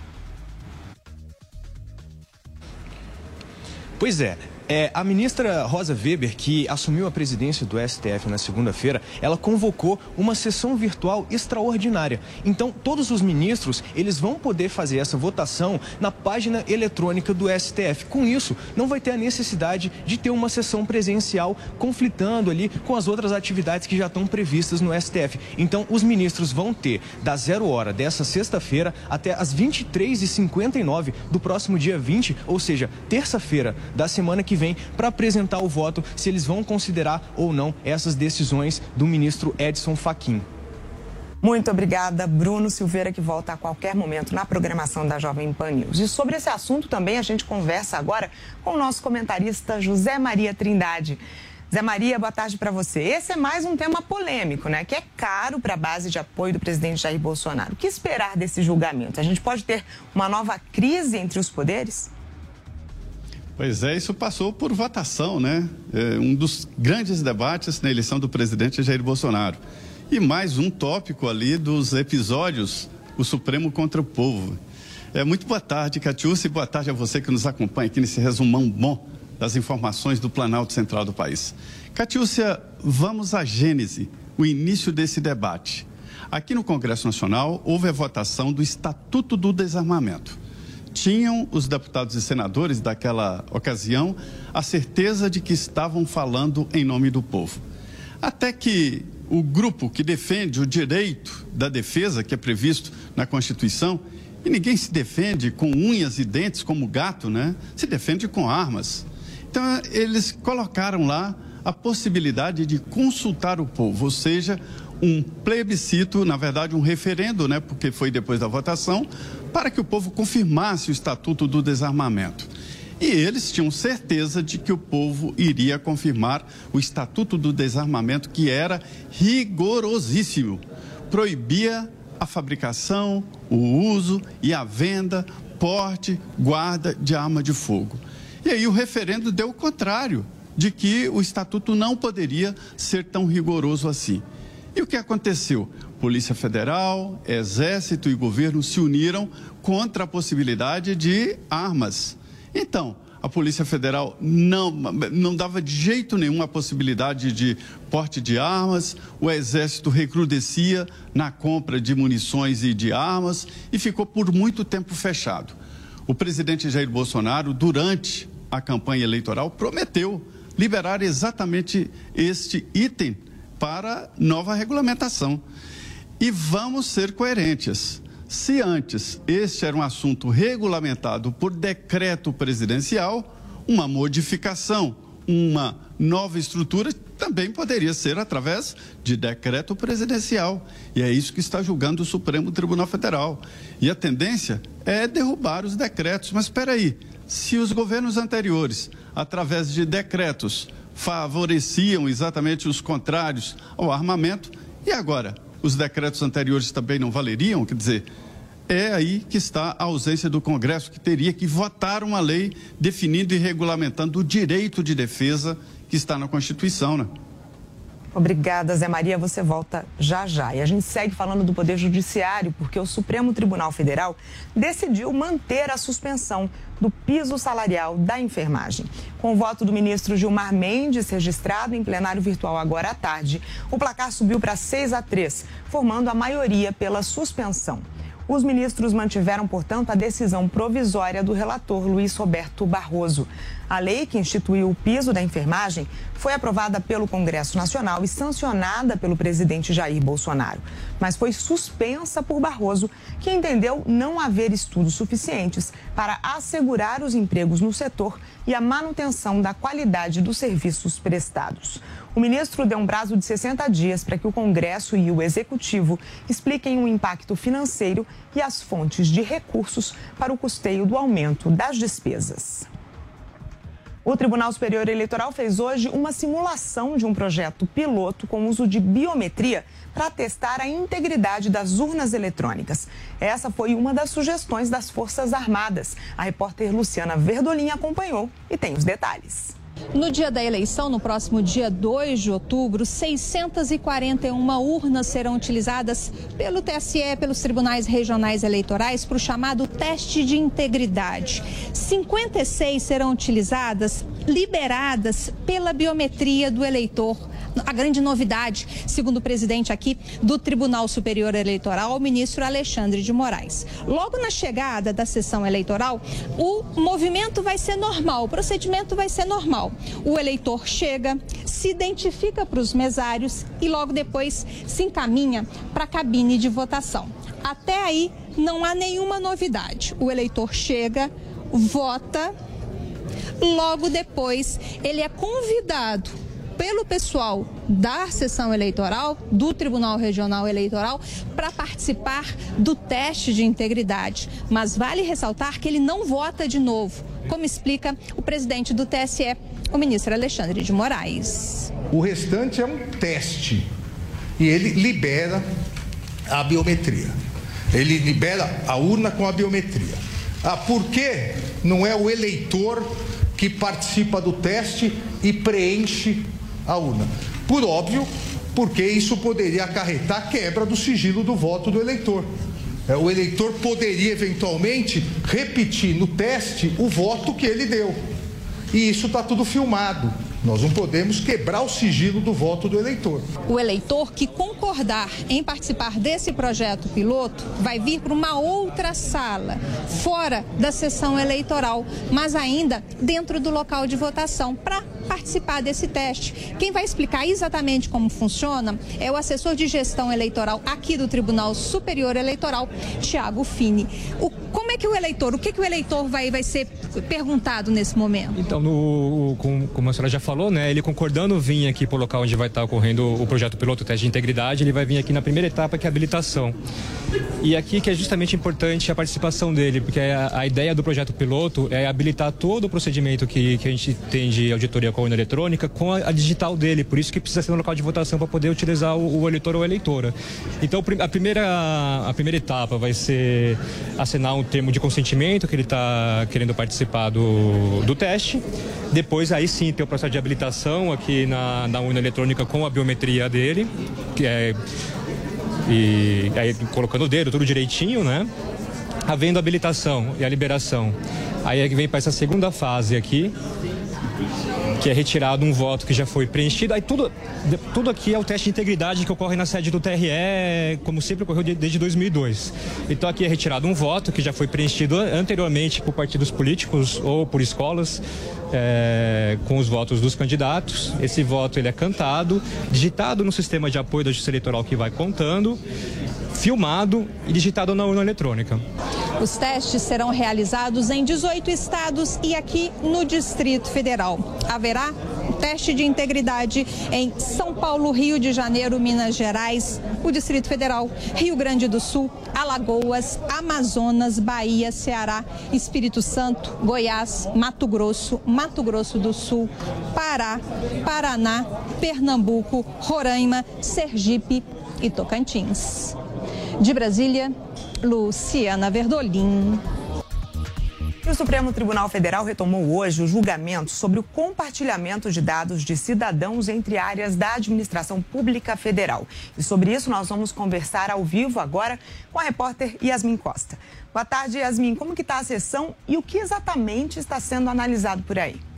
Pois é, é, a ministra Rosa Weber, que assumiu a presidência do STF na segunda-feira, ela convocou uma sessão virtual extraordinária. Então, todos os ministros, eles vão poder fazer essa votação na página eletrônica do STF. Com isso, não vai ter a necessidade de ter uma sessão presencial conflitando ali com as outras atividades que já estão previstas no STF. Então, os ministros vão ter da zero hora dessa sexta-feira até as 23h59 do próximo dia 20, ou seja, terça-feira da semana que vem para apresentar o voto se eles vão considerar ou não essas decisões do ministro Edson Fachin. Muito obrigada, Bruno Silveira, que volta a qualquer momento na programação da Jovem Pan News. E sobre esse assunto também a gente conversa agora com o nosso comentarista José Maria Trindade. Zé Maria, boa tarde para você. Esse é mais um tema polêmico, né? Que é caro para a base de apoio do presidente Jair Bolsonaro. O que esperar desse julgamento? A gente pode ter uma nova crise entre os poderes? Pois é, isso passou por votação, né? É um dos grandes debates na eleição do presidente Jair Bolsonaro. E mais um tópico ali dos episódios, o Supremo contra o povo. É, muito boa tarde, Catiúcia, e boa tarde a você que nos acompanha aqui nesse resumão bom das informações do Planalto Central do país. Catiúcia, vamos à gênese, o início desse debate. Aqui no Congresso Nacional houve a votação do Estatuto do Desarmamento tinham os deputados e senadores daquela ocasião a certeza de que estavam falando em nome do povo. Até que o grupo que defende o direito da defesa, que é previsto na Constituição, e ninguém se defende com unhas e dentes como gato, né? Se defende com armas. Então, eles colocaram lá a possibilidade de consultar o povo, ou seja, um plebiscito, na verdade, um referendo, né? Porque foi depois da votação, para que o povo confirmasse o Estatuto do Desarmamento. E eles tinham certeza de que o povo iria confirmar o Estatuto do Desarmamento, que era rigorosíssimo. Proibia a fabricação, o uso e a venda, porte, guarda de arma de fogo. E aí o referendo deu o contrário, de que o estatuto não poderia ser tão rigoroso assim. E o que aconteceu? Polícia Federal, Exército e governo se uniram contra a possibilidade de armas. Então, a Polícia Federal não, não dava de jeito nenhum a possibilidade de porte de armas, o Exército recrudescia na compra de munições e de armas e ficou por muito tempo fechado. O presidente Jair Bolsonaro, durante a campanha eleitoral, prometeu liberar exatamente este item para nova regulamentação. E vamos ser coerentes. Se antes este era um assunto regulamentado por decreto presidencial, uma modificação, uma nova estrutura também poderia ser através de decreto presidencial. E é isso que está julgando o Supremo Tribunal Federal. E a tendência é derrubar os decretos. Mas espera aí, se os governos anteriores, através de decretos, favoreciam exatamente os contrários ao armamento, e agora os decretos anteriores também não valeriam? Quer dizer, é aí que está a ausência do Congresso, que teria que votar uma lei definindo e regulamentando o direito de defesa que está na Constituição, né? Obrigada, Zé Maria. Você volta já já. E a gente segue falando do Poder Judiciário, porque o Supremo Tribunal Federal decidiu manter a suspensão do piso salarial da enfermagem. Com o voto do ministro Gilmar Mendes, registrado em plenário virtual agora à tarde, o placar subiu para 6 a 3, formando a maioria pela suspensão. Os ministros mantiveram, portanto, a decisão provisória do relator Luiz Roberto Barroso. A lei que instituiu o piso da enfermagem foi aprovada pelo Congresso Nacional e sancionada pelo presidente Jair Bolsonaro, mas foi suspensa por Barroso, que entendeu não haver estudos suficientes para assegurar os empregos no setor e a manutenção da qualidade dos serviços prestados. O ministro deu um prazo de 60 dias para que o Congresso e o Executivo expliquem o impacto financeiro e as fontes de recursos para o custeio do aumento das despesas. O Tribunal Superior Eleitoral fez hoje uma simulação de um projeto piloto com uso de biometria para testar a integridade das urnas eletrônicas. Essa foi uma das sugestões das Forças Armadas. A repórter Luciana Verdolim acompanhou e tem os detalhes. No dia da eleição, no próximo dia 2 de outubro, 641 urnas serão utilizadas pelo TSE, pelos tribunais regionais eleitorais, para o chamado teste de integridade. 56 serão utilizadas, liberadas pela biometria do eleitor a grande novidade, segundo o presidente aqui do Tribunal Superior Eleitoral, o ministro Alexandre de Moraes. Logo na chegada da sessão eleitoral, o movimento vai ser normal, o procedimento vai ser normal. O eleitor chega, se identifica para os mesários e logo depois se encaminha para a cabine de votação. Até aí não há nenhuma novidade. O eleitor chega, vota, logo depois ele é convidado pelo pessoal da sessão eleitoral, do Tribunal Regional Eleitoral, para participar do teste de integridade. Mas vale ressaltar que ele não vota de novo, como explica o presidente do TSE, o ministro Alexandre de Moraes. O restante é um teste e ele libera a biometria. Ele libera a urna com a biometria. Ah, por que não é o eleitor que participa do teste e preenche a urna. Por óbvio, porque isso poderia acarretar quebra do sigilo do voto do eleitor. É, o eleitor poderia eventualmente repetir no teste o voto que ele deu. E isso está tudo filmado. Nós não podemos quebrar o sigilo do voto do eleitor. O eleitor que concordar em participar desse projeto piloto vai vir para uma outra sala, fora da sessão eleitoral, mas ainda dentro do local de votação, para participar desse teste. Quem vai explicar exatamente como funciona é o assessor de gestão eleitoral aqui do Tribunal Superior Eleitoral, Tiago Fini. O, como é que o eleitor, o que, que o eleitor vai, vai ser perguntado nesse momento? Então, no, como, como a senhora já falou, né, ele concordando vir aqui para o local onde vai estar ocorrendo o projeto piloto, o teste de integridade, ele vai vir aqui na primeira etapa, que é a habilitação. E aqui que é justamente importante a participação dele, porque a, a ideia do projeto piloto é habilitar todo o procedimento que, que a gente tem de auditoria com a urna eletrônica com a, a, digital dele, por isso que precisa ser um local de votação para poder utilizar o, o, eleitor ou a eleitora. Então a primeira, a primeira etapa vai ser assinar um termo de consentimento que ele está querendo participar do, do teste. Depois aí sim tem o processo de habilitação aqui na, na urna eletrônica com a biometria dele, que é e aí colocando o dedo tudo direitinho, né? Havendo habilitação e a liberação. Aí é que vem para essa segunda fase aqui, que é retirado um voto que já foi preenchido. Aí tudo, tudo aqui é o teste de integridade que ocorre na sede do TRE, como sempre ocorreu desde 2002. Então aqui é retirado um voto que já foi preenchido anteriormente por partidos políticos ou por escolas. É, com os votos dos candidatos. Esse voto ele é cantado, digitado no sistema de apoio da Justiça Eleitoral que vai contando, filmado e digitado na urna eletrônica. Os testes serão realizados em 18 estados e aqui no Distrito Federal. Haverá teste de integridade em São Paulo, Rio de Janeiro, Minas Gerais, o Distrito Federal, Rio Grande do Sul, Alagoas, Amazonas, Bahia, Ceará, Espírito Santo, Goiás, Mato Grosso, Mato Grosso do Sul, Pará, Paraná, Pernambuco, Roraima, Sergipe e Tocantins. De Brasília, Luciana Verdolim. O Supremo Tribunal Federal retomou hoje o julgamento sobre o compartilhamento de dados de cidadãos entre áreas da administração pública federal. E sobre isso nós vamos conversar ao vivo agora com a repórter Yasmin Costa. Boa tarde, Yasmin. Como que está a sessão e o que exatamente está sendo analisado por aí?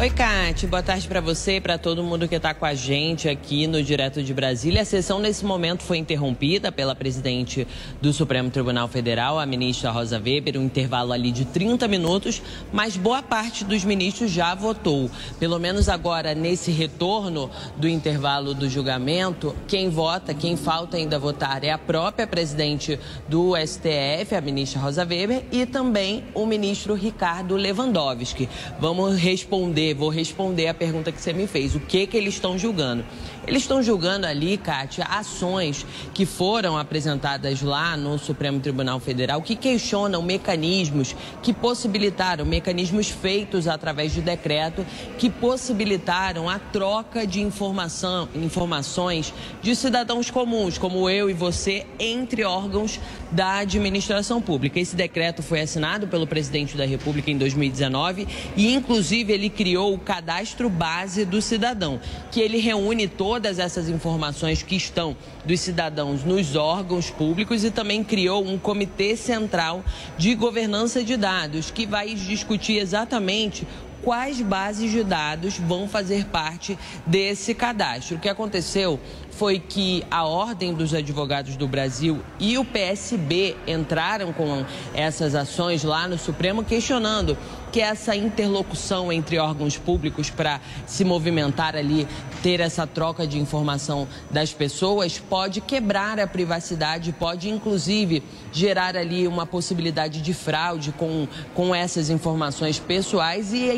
Oi, Kate. Boa tarde para você e para todo mundo que está com a gente aqui no Direto de Brasília. A sessão, nesse momento, foi interrompida pela presidente do Supremo Tribunal Federal, a ministra Rosa Weber, um intervalo ali de 30 minutos, mas boa parte dos ministros já votou. Pelo menos agora, nesse retorno do intervalo do julgamento, quem vota, quem falta ainda votar é a própria presidente do STF, a ministra Rosa Weber, e também o ministro Ricardo Lewandowski. Vamos responder Vou responder a pergunta que você me fez. O que que eles estão julgando? Eles estão julgando ali, Kátia, ações que foram apresentadas lá no Supremo Tribunal Federal que questionam mecanismos que possibilitaram, mecanismos feitos através de decreto, que possibilitaram a troca de informação, informações de cidadãos comuns, como eu e você, entre órgãos da administração pública. Esse decreto foi assinado pelo presidente da República em 2019 e, inclusive, ele criou o cadastro base do cidadão, que ele reúne todas essas informações que estão dos cidadãos nos órgãos públicos e também criou um comitê central de governança de dados que vai discutir exatamente quais bases de dados vão fazer parte desse cadastro. O que aconteceu foi que a Ordem dos Advogados do Brasil e o PSB entraram com essas ações lá no Supremo questionando que essa interlocução entre órgãos públicos para se movimentar ali, ter essa troca de informação das pessoas, pode quebrar a privacidade, pode inclusive gerar ali uma possibilidade de fraude com, com essas informações pessoais e,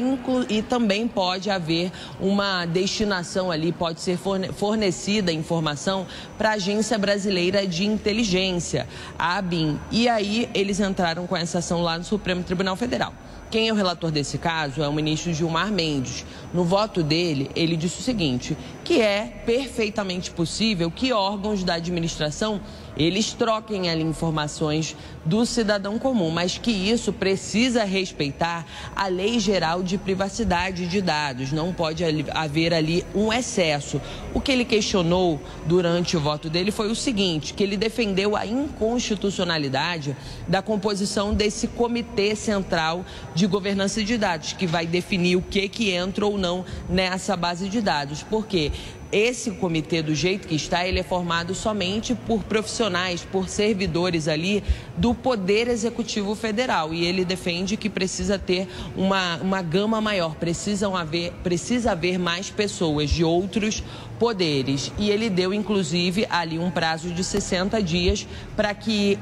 e também pode haver uma destinação ali, pode ser fornecida informação para a Agência Brasileira de Inteligência, a ABIN. E aí eles entraram com essa ação lá no Supremo Tribunal Federal. Quem é o relator desse caso é o ministro Gilmar Mendes. No voto dele, ele disse o seguinte: que é perfeitamente possível que órgãos da administração eles troquem ali informações do cidadão comum, mas que isso precisa respeitar a Lei Geral de Privacidade de Dados. Não pode haver ali um excesso. O que ele questionou durante o voto dele foi o seguinte: que ele defendeu a inconstitucionalidade da composição desse Comitê Central de Governança de Dados, que vai definir o que, que entra ou não nessa base de dados. Por quê? Esse comitê, do jeito que está, ele é formado somente por profissionais, por servidores ali do Poder Executivo Federal. E ele defende que precisa ter uma, uma gama maior, precisam haver, precisa haver mais pessoas de outros poderes. E ele deu, inclusive, ali um prazo de 60 dias para que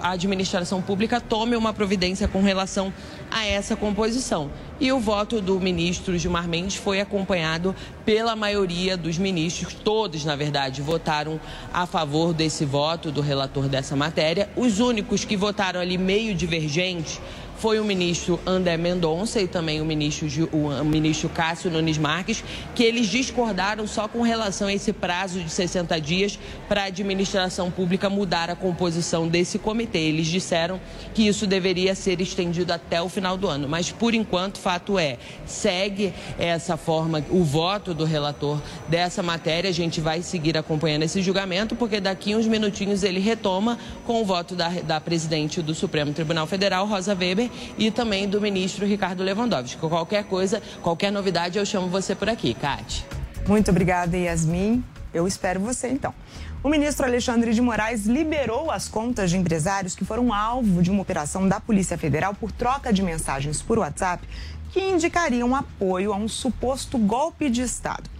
a administração pública tome uma providência com relação a essa composição. E o voto do ministro Gilmar Mendes foi acompanhado pela maioria dos ministros, todos, na verdade, votaram a favor desse voto do relator dessa matéria. Os únicos que votaram ali meio divergentes foi o ministro André Mendonça e também o ministro, o ministro Cássio Nunes Marques, que eles discordaram só com relação a esse prazo de 60 dias para a administração pública mudar a composição desse comitê. Eles disseram que isso deveria ser estendido até o final do ano, mas por enquanto, fato é, segue essa forma, o voto do relator dessa matéria. A gente vai seguir acompanhando esse julgamento, porque daqui uns minutinhos ele retoma com o voto da, da presidente do Supremo Tribunal Federal, Rosa Weber, e também do ministro Ricardo Lewandowski. Qualquer coisa, qualquer novidade, eu chamo você por aqui, Kate. Muito obrigada, Yasmin. Eu espero você, então. O ministro Alexandre de Moraes liberou as contas de empresários que foram alvo de uma operação da Polícia Federal por troca de mensagens por WhatsApp que indicariam apoio a um suposto golpe de Estado.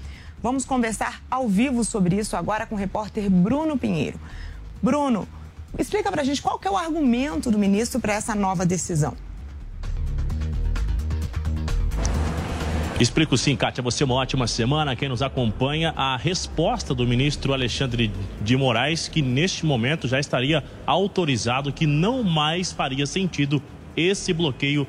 Vamos conversar ao vivo sobre isso agora com o repórter Bruno Pinheiro. Bruno, explica pra gente qual que é o argumento do ministro para essa nova decisão. Explico sim, Kátia. Você uma ótima semana. Quem nos acompanha, a resposta do ministro Alexandre de Moraes, que neste momento já estaria autorizado, que não mais faria sentido esse bloqueio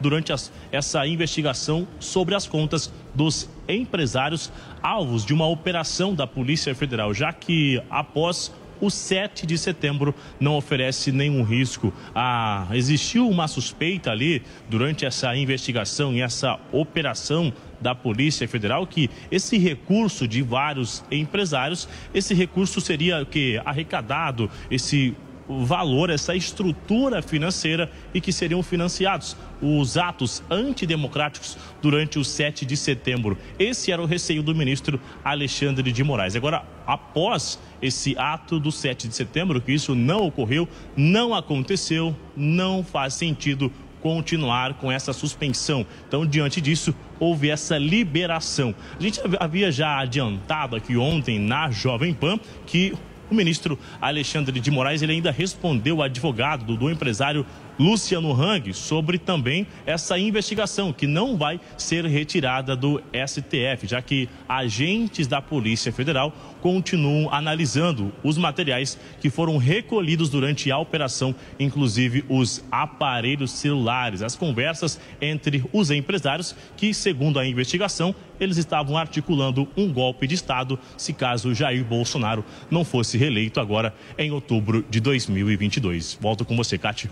durante as, essa investigação sobre as contas dos empresários alvos de uma operação da Polícia Federal, já que após o 7 de setembro não oferece nenhum risco. Ah, existiu uma suspeita ali durante essa investigação e essa operação da Polícia Federal que esse recurso de vários empresários, esse recurso seria que arrecadado, esse valor, essa estrutura financeira e que seriam financiados os atos antidemocráticos durante o 7 de setembro. Esse era o receio do ministro Alexandre de Moraes. Agora, após esse ato do 7 de setembro, que isso não ocorreu, não aconteceu, não faz sentido continuar com essa suspensão. Então, diante disso, houve essa liberação. A gente havia já adiantado aqui ontem na Jovem Pan que o ministro Alexandre de Moraes ele ainda respondeu ao advogado do, do empresário Luciano Hang sobre também essa investigação que não vai ser retirada do STF, já que agentes da Polícia Federal continuam analisando os materiais que foram recolhidos durante a operação, inclusive os aparelhos celulares, as conversas entre os empresários que, segundo a investigação, eles estavam articulando um golpe de Estado se caso Jair Bolsonaro não fosse reeleito agora em outubro de 2022. Volto com você, Cátia.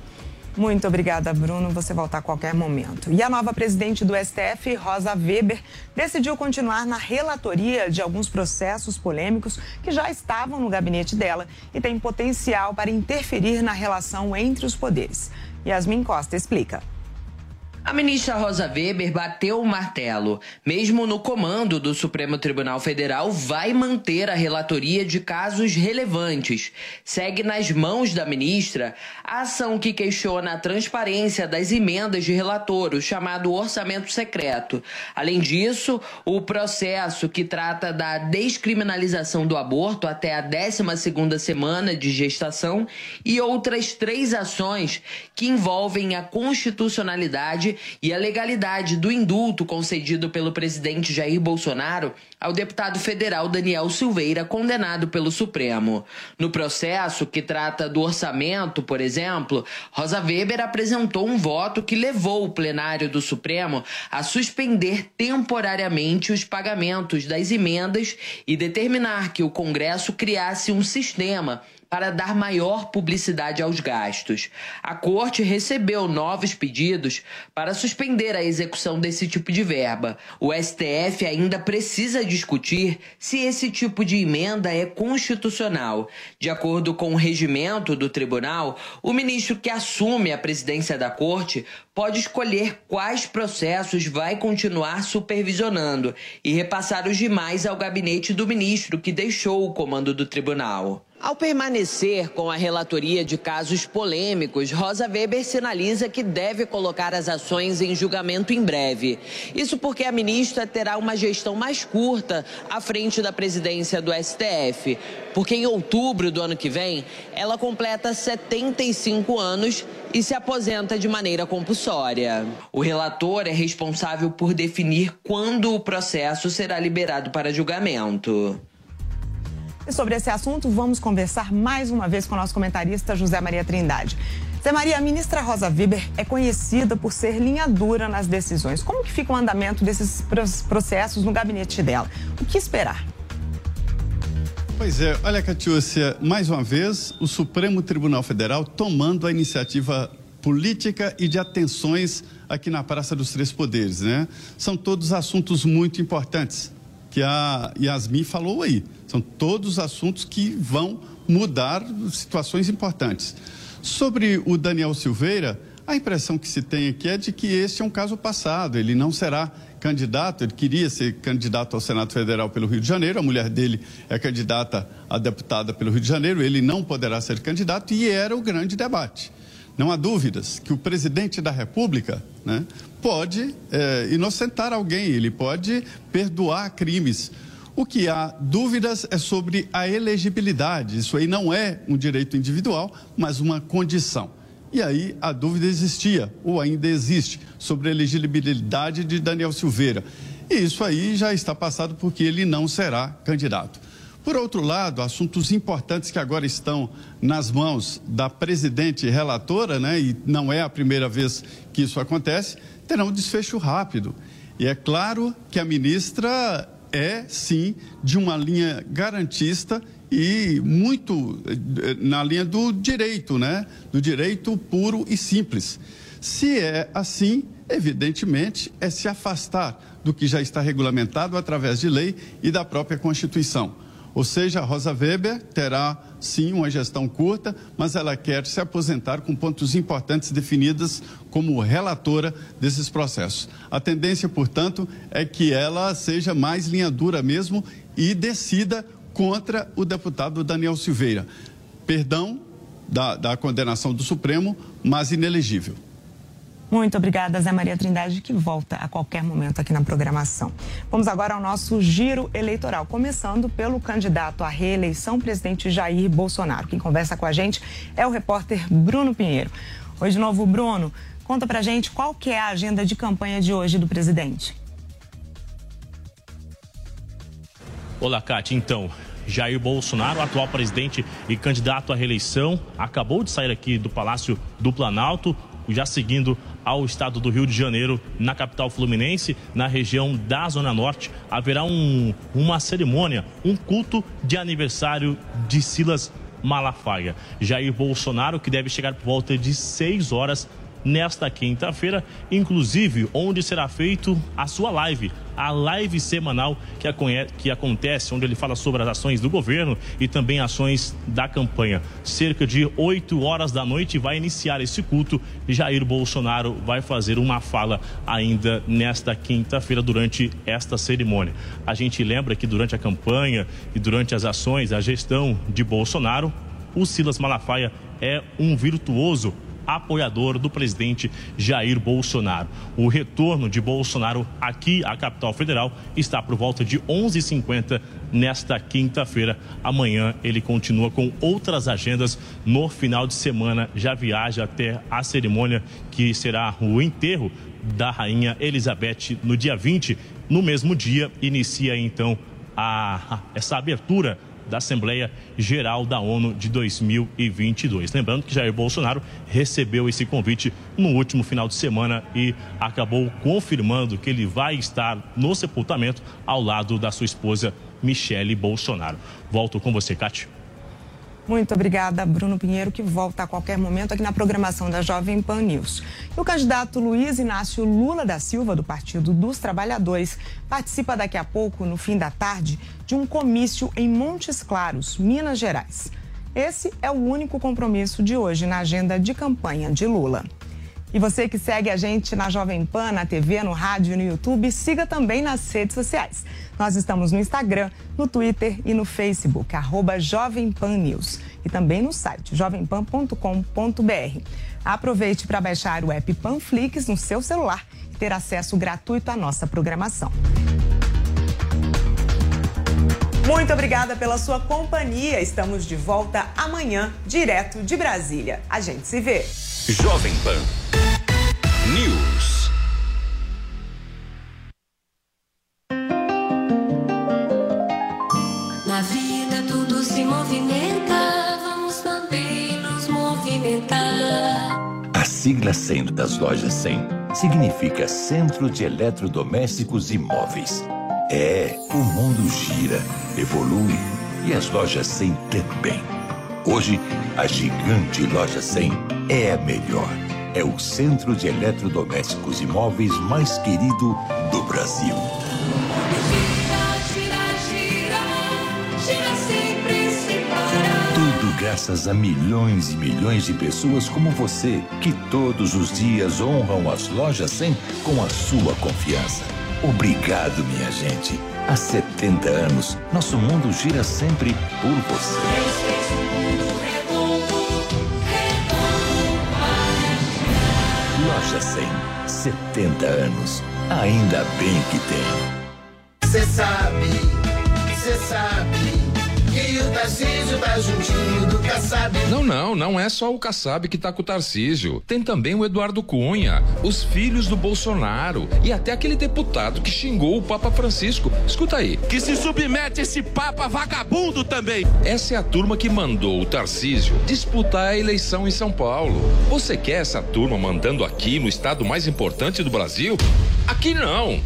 Muito obrigada, Bruno. Você voltar a qualquer momento. E a nova presidente do STF, Rosa Weber, decidiu continuar na relatoria de alguns processos polêmicos que já estavam no gabinete dela e tem potencial para interferir na relação entre os poderes. Yasmin Costa explica. A ministra Rosa Weber bateu o martelo. Mesmo no comando do Supremo Tribunal Federal, vai manter a relatoria de casos relevantes. Segue nas mãos da ministra a ação que questiona a transparência das emendas de relator, o chamado orçamento secreto. Além disso, o processo que trata da descriminalização do aborto até a 12ª semana de gestação e outras três ações que envolvem a constitucionalidade e a legalidade do indulto concedido pelo presidente Jair Bolsonaro ao deputado federal Daniel Silveira, condenado pelo Supremo. No processo que trata do orçamento, por exemplo, Rosa Weber apresentou um voto que levou o plenário do Supremo a suspender temporariamente os pagamentos das emendas e determinar que o Congresso criasse um sistema para dar maior publicidade aos gastos. A corte recebeu novos pedidos para suspender a execução desse tipo de verba. O STF ainda precisa discutir se esse tipo de emenda é constitucional. De acordo com o regimento do tribunal, o ministro que assume a presidência da corte pode escolher quais processos vai continuar supervisionando e repassar os demais ao gabinete do ministro que deixou o comando do tribunal. Ao permanecer com a relatoria de casos polêmicos, Rosa Weber sinaliza que deve colocar as ações em julgamento em breve. Isso porque a ministra terá uma gestão mais curta à frente da presidência do STF, porque em outubro do ano que vem ela completa 75 anos e se aposenta de maneira compulsória. O relator é responsável por definir quando o processo será liberado para julgamento. E sobre esse assunto, vamos conversar mais uma vez com o nosso comentarista José Maria Trindade. Zé Maria, a ministra Rosa Weber é conhecida por ser linha dura nas decisões. Como que fica o andamento desses processos no gabinete dela? O que esperar? Pois é, olha, Catiúcia, mais uma vez, o Supremo Tribunal Federal tomando a iniciativa política e de atenções aqui na Praça dos Três Poderes, né? São todos assuntos muito importantes que a Yasmin falou aí. São todos assuntos que vão mudar situações importantes. Sobre o Daniel Silveira, a impressão que se tem aqui é de que este é um caso passado, ele não será candidato, ele queria ser candidato ao Senado Federal pelo Rio de Janeiro, a mulher dele é candidata a deputada pelo Rio de Janeiro, ele não poderá ser candidato e era o grande debate. Não há dúvidas que o presidente da República né, pode é, inocentar alguém, ele pode perdoar crimes. O que há dúvidas é sobre a elegibilidade. Isso aí não é um direito individual, mas uma condição. E aí a dúvida existia, ou ainda existe, sobre a elegibilidade de Daniel Silveira. E isso aí já está passado porque ele não será candidato. Por outro lado, assuntos importantes que agora estão nas mãos da presidente relatora, né, e não é a primeira vez que isso acontece, terão um desfecho rápido. E é claro que a ministra é, sim, de uma linha garantista e muito eh, na linha do direito, né? Do direito puro e simples. Se é assim, evidentemente, é se afastar do que já está regulamentado através de lei e da própria Constituição. Ou seja, Rosa Weber terá sim uma gestão curta, mas ela quer se aposentar com pontos importantes definidos como relatora desses processos. A tendência, portanto, é que ela seja mais linha dura mesmo e decida contra o deputado Daniel Silveira. Perdão da, da condenação do Supremo, mas inelegível. Muito obrigada, Zé Maria Trindade, que volta a qualquer momento aqui na programação. Vamos agora ao nosso giro eleitoral, começando pelo candidato à reeleição, presidente Jair Bolsonaro. Quem conversa com a gente é o repórter Bruno Pinheiro. Oi de novo, Bruno. Conta pra gente qual que é a agenda de campanha de hoje do presidente. Olá, Cátia. Então, Jair Bolsonaro, atual presidente e candidato à reeleição, acabou de sair aqui do Palácio do Planalto, já seguindo ao estado do Rio de Janeiro, na capital fluminense, na região da Zona Norte, haverá um, uma cerimônia, um culto de aniversário de Silas Malafaia. Jair Bolsonaro, que deve chegar por volta de 6 horas nesta quinta-feira, inclusive onde será feito a sua live, a live semanal que, que acontece, onde ele fala sobre as ações do governo e também ações da campanha. Cerca de 8 horas da noite vai iniciar esse culto e Jair Bolsonaro vai fazer uma fala ainda nesta quinta-feira durante esta cerimônia. A gente lembra que durante a campanha e durante as ações, a gestão de Bolsonaro, o Silas Malafaia é um virtuoso apoiador do presidente Jair Bolsonaro. O retorno de Bolsonaro aqui à capital federal está por volta de 11h50 nesta quinta-feira. Amanhã ele continua com outras agendas. No final de semana já viaja até a cerimônia que será o enterro da rainha Elizabeth no dia 20. No mesmo dia inicia então a, essa abertura da Assembleia Geral da ONU de 2022. Lembrando que Jair Bolsonaro recebeu esse convite no último final de semana e acabou confirmando que ele vai estar no sepultamento ao lado da sua esposa Michele Bolsonaro. Volto com você, Cátia. Muito obrigada, Bruno Pinheiro, que volta a qualquer momento aqui na programação da Jovem Pan News. E o candidato Luiz Inácio Lula da Silva, do Partido dos Trabalhadores, participa daqui a pouco, no fim da tarde, de um comício em Montes Claros, Minas Gerais. Esse é o único compromisso de hoje na agenda de campanha de Lula. E você que segue a gente na Jovem Pan, na TV, no rádio e no YouTube, siga também nas redes sociais. Nós estamos no Instagram, no Twitter e no Facebook, arroba Jovem Pan News. E também no site jovempan.com.br. Aproveite para baixar o app Panflix no seu celular e ter acesso gratuito à nossa programação. Muito obrigada pela sua companhia. Estamos de volta amanhã, direto de Brasília. A gente se vê. Jovem Pan News. Na vida tudo se movimenta, vamos também nos movimentar. A sigla 100 das lojas 100 significa Centro de Eletrodomésticos e Móveis. É, o mundo gira, evolui e as lojas 100 também. Hoje, a gigante loja 100 é a melhor. É o centro de eletrodomésticos e móveis mais querido do Brasil. Tudo graças a milhões e milhões de pessoas como você, que todos os dias honram as lojas 100 com a sua confiança. Obrigado, minha gente. Há 70 anos, nosso mundo gira sempre por você. Loja 100, 70 anos. Ainda bem que tem. Cê sabe, cê sabe que o Tarcísio tá juntinho do Kassab. Não, não, não é só o Kassab que tá com o Tarcísio. Tem também o Eduardo Cunha, os filhos do Bolsonaro e até aquele deputado que xingou o Papa Francisco. Escuta aí. Que se submete esse Papa vagabundo também. Essa é a turma que mandou o Tarcísio disputar a eleição em São Paulo. Você quer essa turma mandando aqui no estado mais importante do Brasil? Aqui não.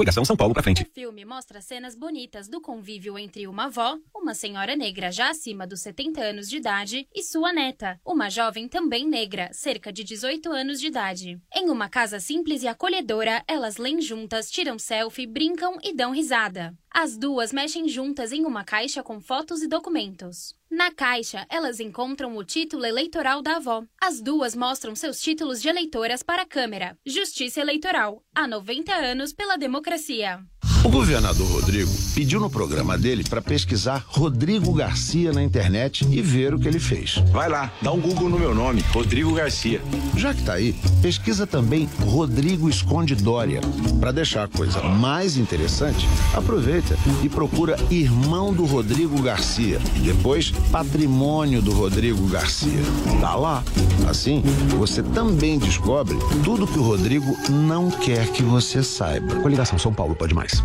Coligação São Paulo pra frente. O filme mostra cenas bonitas do convívio entre uma avó, uma senhora negra já acima dos 70 anos de idade, e sua neta, uma jovem também negra, cerca de 18 anos de idade. Em uma casa simples e acolhedora, elas leem juntas, tiram selfie, brincam e dão risada. As duas mexem juntas em uma caixa com fotos e documentos. Na caixa, elas encontram o título eleitoral da avó. As duas mostram seus títulos de eleitoras para a câmera. Justiça Eleitoral. Há 90 anos pela democracia. O governador Rodrigo pediu no programa dele para pesquisar Rodrigo Garcia na internet e ver o que ele fez. Vai lá, dá um Google no meu nome, Rodrigo Garcia. Já que tá aí, pesquisa também Rodrigo Esconde Dória. Para deixar a coisa mais interessante, aproveita e procura Irmão do Rodrigo Garcia. Depois, Patrimônio do Rodrigo Garcia. Tá lá. Assim, você também descobre tudo que o Rodrigo não quer que você saiba. Coligação São Paulo pode mais.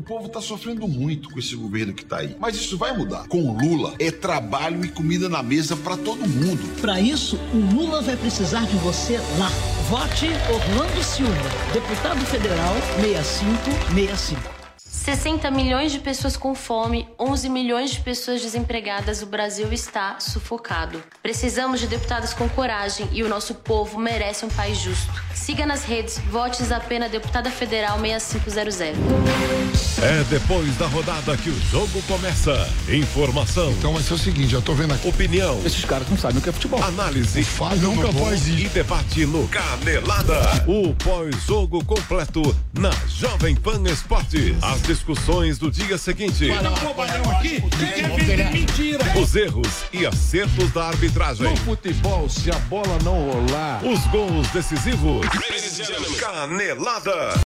O povo está sofrendo muito com esse governo que está aí. Mas isso vai mudar. Com Lula, é trabalho e comida na mesa para todo mundo. Para isso, o Lula vai precisar de você lá. Vote Orlando Silva, deputado federal 6565. 60 milhões de pessoas com fome, 11 milhões de pessoas desempregadas, o Brasil está sufocado. Precisamos de deputados com coragem e o nosso povo merece um país justo. Siga nas redes, vote Zapena Deputada Federal 6500. É depois da rodada que o jogo começa. Informação. Então vai ser o seguinte, já tô vendo aqui. Opinião. Esses caras não sabem o que é futebol. Análise. Fábio nunca faz isso. E debate no Canelada. O pós-jogo completo na Jovem Pan Esportes. As discussões do dia seguinte. Os erros e acertos da arbitragem. No futebol, se a bola não rolar. Os gols decisivos. Canelada.